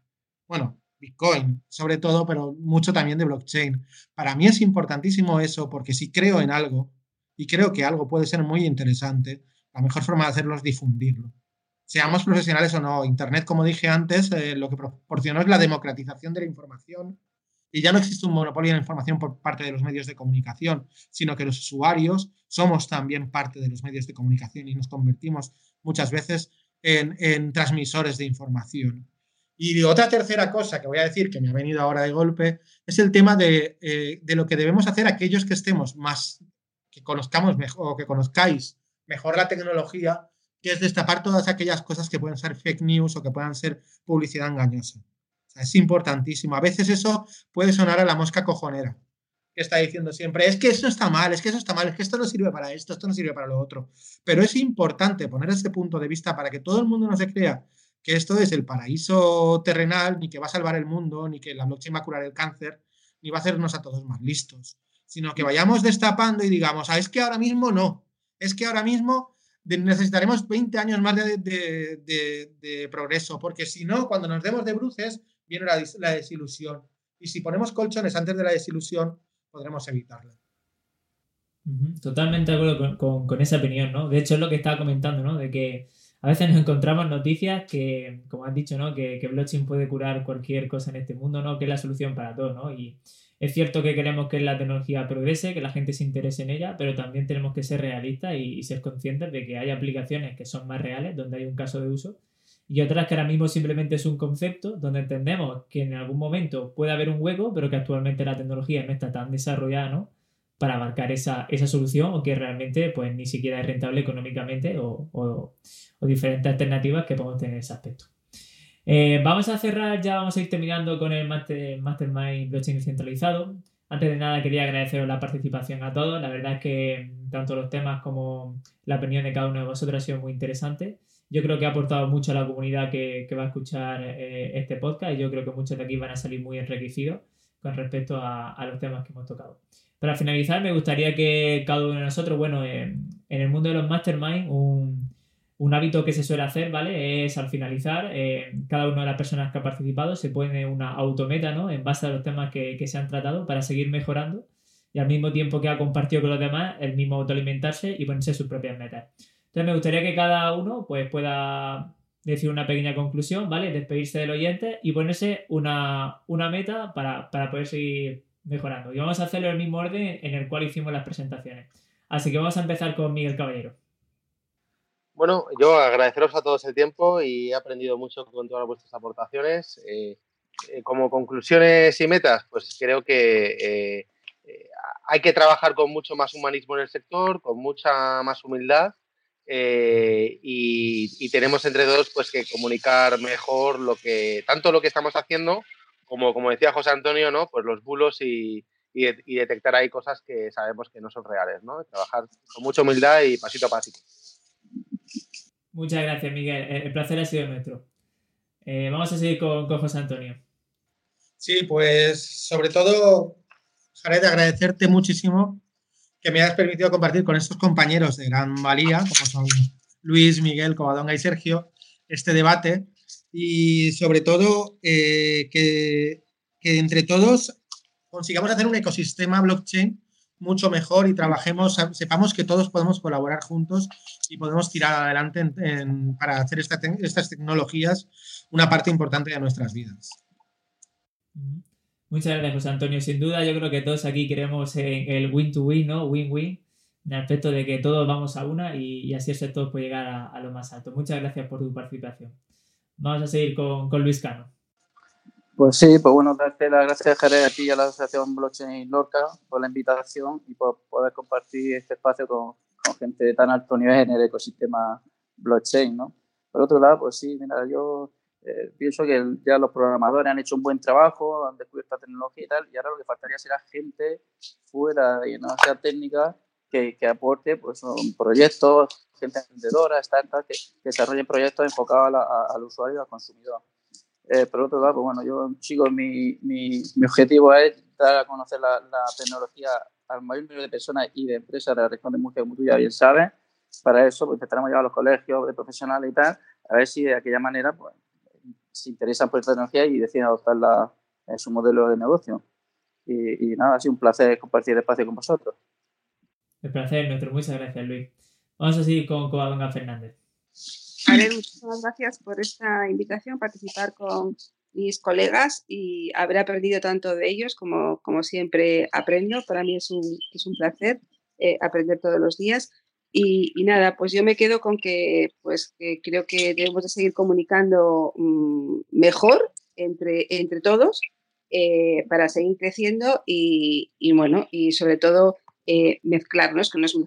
Bueno, Bitcoin, sobre todo, pero mucho también de blockchain. Para mí es importantísimo eso, porque si creo en algo y creo que algo puede ser muy interesante, la mejor forma de hacerlo es difundirlo. Seamos profesionales o no, Internet, como dije antes, eh, lo que proporcionó es la democratización de la información y ya no existe un monopolio de la información por parte de los medios de comunicación, sino que los usuarios somos también parte de los medios de comunicación y nos convertimos muchas veces en, transmisores de información. Y otra tercera cosa que voy a decir que me ha venido ahora de golpe es el tema de, eh, de lo que debemos hacer aquellos que estemos más, que conozcamos mejor o que conozcáis mejor la tecnología, que es destapar todas aquellas cosas que pueden ser fake news o que puedan ser publicidad engañosa. es importantísimo. A veces eso puede sonar a la mosca cojonera, que está diciendo siempre, es que eso está mal, es que eso está mal, es que esto no sirve para esto, esto no sirve para lo otro. Pero es importante poner ese punto de vista para que todo el mundo no se crea que esto es el paraíso terrenal, ni que va a salvar el mundo, ni que la blockchain va a curar el cáncer, ni va a hacernos a todos más listos, sino que vayamos destapando y digamos, ah, es que ahora mismo no, es que ahora mismo necesitaremos 20 años más de, progreso, porque si no, cuando nos demos de bruces, viene la desilusión. Y si ponemos colchones antes de la desilusión, podremos evitarla. Totalmente de acuerdo con, esa opinión, ¿no? De hecho, es lo que estaba comentando, ¿no? De que a veces nos encontramos noticias que, como has dicho, ¿no? Que, que blockchain puede curar cualquier cosa en este mundo, ¿no? Que es la solución para todo, ¿no? Y es cierto que queremos que la tecnología progrese, que la gente se interese en ella, pero también tenemos que ser realistas y, ser conscientes de que hay aplicaciones que son más reales, donde hay un caso de uso, y otras que ahora mismo simplemente es un concepto donde entendemos que en algún momento puede haber un hueco, pero que actualmente la tecnología no está tan desarrollada, ¿no? Para abarcar esa, solución o que realmente pues ni siquiera es rentable económicamente o, diferentes alternativas que podemos tener en ese aspecto. Eh, vamos a cerrar, ya vamos a ir terminando con el Master, Mastermind Blockchain centralizado. Antes de nada quería agradeceros la participación a todos. La verdad es que tanto los temas como la opinión de cada uno de vosotros ha sido muy interesante yo creo que ha aportado mucho a la comunidad que, va a escuchar eh, este podcast y yo creo que muchos de aquí van a salir muy enriquecidos con respecto a, los temas que hemos tocado. Para finalizar, me gustaría que cada uno de nosotros, bueno, en el mundo de los mastermind, un, hábito que se suele hacer, ¿vale? Es al finalizar, eh, cada una de las personas que ha participado se pone una autometa, ¿no? En base a los temas que, que se han tratado para seguir mejorando y al mismo tiempo que ha compartido con los demás, el mismo autoalimentarse y ponerse sus propias metas. Entonces me gustaría que cada uno pues, pueda decir una pequeña conclusión, ¿vale? Despedirse del oyente y ponerse una, meta para, poder seguir mejorando. Y vamos a hacerlo en el mismo orden en el cual hicimos las presentaciones. Así que vamos a empezar con Miguel Caballero. Bueno, yo agradeceros a todos el tiempo y he aprendido mucho con todas vuestras aportaciones. Eh, eh, como conclusiones y metas, pues creo que eh, hay que trabajar con mucho más humanismo en el sector, con mucha más humildad eh, y, tenemos entre todos pues que comunicar mejor lo que tanto lo que estamos haciendo como como decía José Antonio no pues los bulos y, y, detectar ahí cosas que sabemos que no son reales no trabajar con mucha humildad y pasito a pasito muchas gracias Miguel. El placer ha sido nuestro. Eh, vamos a seguir con, con José Antonio. Sí pues sobre todo Jared agradecerte muchísimo que me has permitido compartir con estos compañeros de gran valía, como son Luis, Miguel, Covadonga y Sergio, este debate. Y sobre todo eh, que, entre todos consigamos hacer un ecosistema blockchain mucho mejor y trabajemos, sepamos que todos podemos colaborar juntos y podemos tirar adelante para hacer estas tecnologías una parte importante de nuestras vidas. Muchas gracias, José Antonio. Sin duda, yo creo que todos aquí queremos el win-to-win, ¿no? Win-win, en el aspecto de que todos vamos a una y, así el sector puede llegar a, lo más alto. Muchas gracias por tu participación. Vamos a seguir con, Luis Cano. Pues sí, pues bueno, darte las gracias, Jerez, a ti y a la Asociación Blockchain Lorca por la invitación y por poder compartir este espacio con, gente de tan alto nivel en el ecosistema blockchain, ¿no? Por otro lado, pues sí, mira, yo eh, pienso que ya los programadores han hecho un buen trabajo, han descubierto esta tecnología y tal, y ahora lo que faltaría será gente fuera de la sea técnica que, que, aporte pues, proyectos, gente emprendedora, startups, que, que desarrollen proyectos enfocados al usuario y al consumidor. Eh, por otro lado, pues, bueno, yo, chicos, mi, mi, mi, objetivo es dar a conocer la, la, tecnología al mayor número de personas y de empresas de la región de Murcia, como tú ya bien sabes. Para eso, pues intentaremos llevar a los colegios de profesionales y tal, a ver si de aquella manera pues, se interesan por esta tecnología y deciden adoptarla en su modelo de negocio. Y, nada, ha sido un placer compartir el espacio con vosotros. El placer es nuestro. Muchas gracias, Luis. Vamos a seguir con Covadonga Fernández. Muchas gracias por esta invitación, participar con mis colegas y haber aprendido tanto de ellos como, como siempre aprendo. Para mí es un, es un placer eh, aprender todos los días. Y, nada, pues yo me quedo con que, pues, creo que debemos de seguir comunicando mm, mejor entre, entre todos eh, para seguir creciendo y, bueno, y sobre todo eh, mezclarnos, que nos,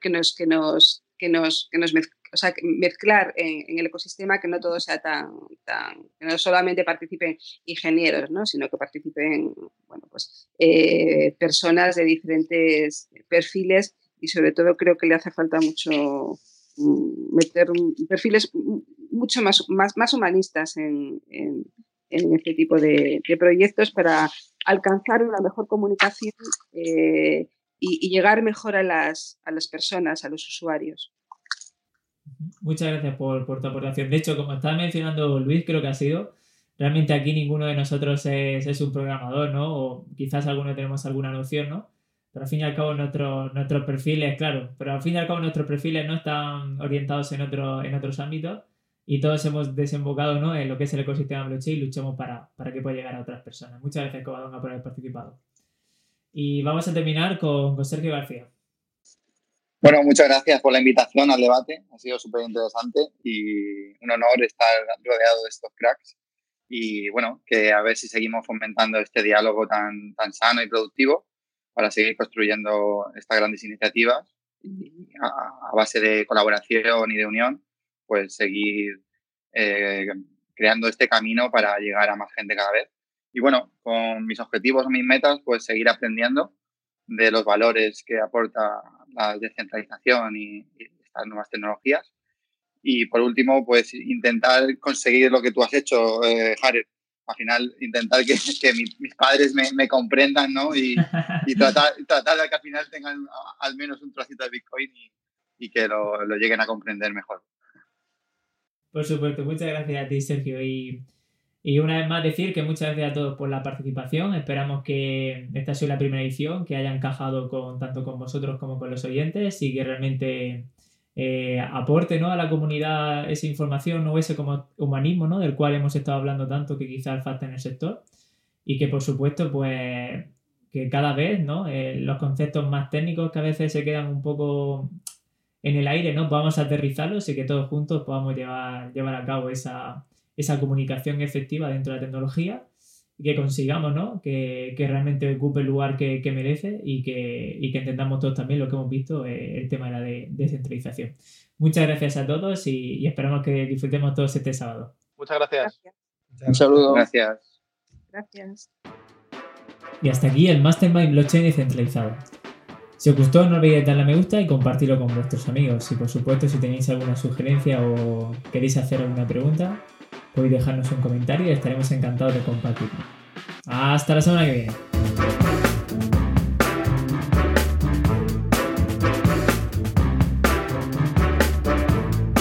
que nos, que nos, que nos, que nos, o sea, mezclar en, el ecosistema que no todo sea tan, tan que no solamente participen ingenieros, ¿no? sino que participen bueno, pues, eh, personas de diferentes perfiles y sobre todo creo que le hace falta mucho mm, meter perfiles mucho más, más, más humanistas en, en, este tipo de, proyectos para alcanzar una mejor comunicación eh, y, llegar mejor a las, a las personas, a los usuarios. Muchas gracias por, por, tu aportación. De hecho, como estaba mencionando Luis, creo que ha sido, realmente aquí ninguno de nosotros es, es un programador, ¿no? O quizás alguno tenemos alguna noción, ¿no? Pero al fin y al cabo nuestros, nuestros perfiles, claro, pero al fin y al cabo nuestros perfiles no están orientados en, otro, en otros ámbitos y todos hemos desembocado ¿no? en lo que es el ecosistema blockchain y luchamos para, para que pueda llegar a otras personas. Muchas gracias, Covadonga, por haber participado. Y vamos a terminar con, Sergio García. Bueno, muchas gracias por la invitación al debate. Ha sido súper interesante y un honor estar rodeado de estos cracks. Y bueno, que a ver si seguimos fomentando este diálogo tan, tan sano y productivo para seguir construyendo estas grandes iniciativas a, a base de colaboración y de unión pues seguir eh, creando este camino para llegar a más gente cada vez. Y bueno, con mis objetivos, mis metas, pues seguir aprendiendo de los valores que aporta la descentralización y, estas nuevas tecnologías. Y por último, pues intentar conseguir lo que tú has hecho, eh, Jared. Al final, intentar que, que mis padres me, me, comprendan, ¿no? Y, y tratar, tratar, de que al final tengan al menos un trocito de Bitcoin y, y que lo, lo lleguen a comprender mejor. Por supuesto, muchas gracias a ti, Sergio. Y, una vez más decir que muchas gracias a todos por la participación. Esperamos que esta sea la primera edición, que haya encajado con, tanto con vosotros como con los oyentes y que realmente eh, aporte ¿no? a la comunidad esa información o ese como humanismo ¿no? del cual hemos estado hablando tanto que quizás falta en el sector. Y que por supuesto, pues que cada vez ¿no? Eh, los conceptos más técnicos que a veces se quedan un poco en el aire, ¿no? Podamos aterrizarlos y que todos juntos podamos llevar, llevar a cabo esa, comunicación efectiva dentro de la tecnología y que consigamos, ¿no? Que, realmente ocupe el lugar que, merece y que, y que, entendamos todos también lo que hemos visto, eh, el tema de la descentralización. Muchas gracias a todos y, esperamos que disfrutemos todos este sábado. Muchas gracias. Un saludo. Gracias. Gracias. Y hasta aquí el Mastermind Blockchain descentralizado. Si os gustó no olvidéis darle a me gusta y compartirlo con vuestros amigos. Y por supuesto si tenéis alguna sugerencia o queréis hacer alguna pregunta, podéis dejarnos un comentario y estaremos encantados de compartirlo. Hasta la semana que viene.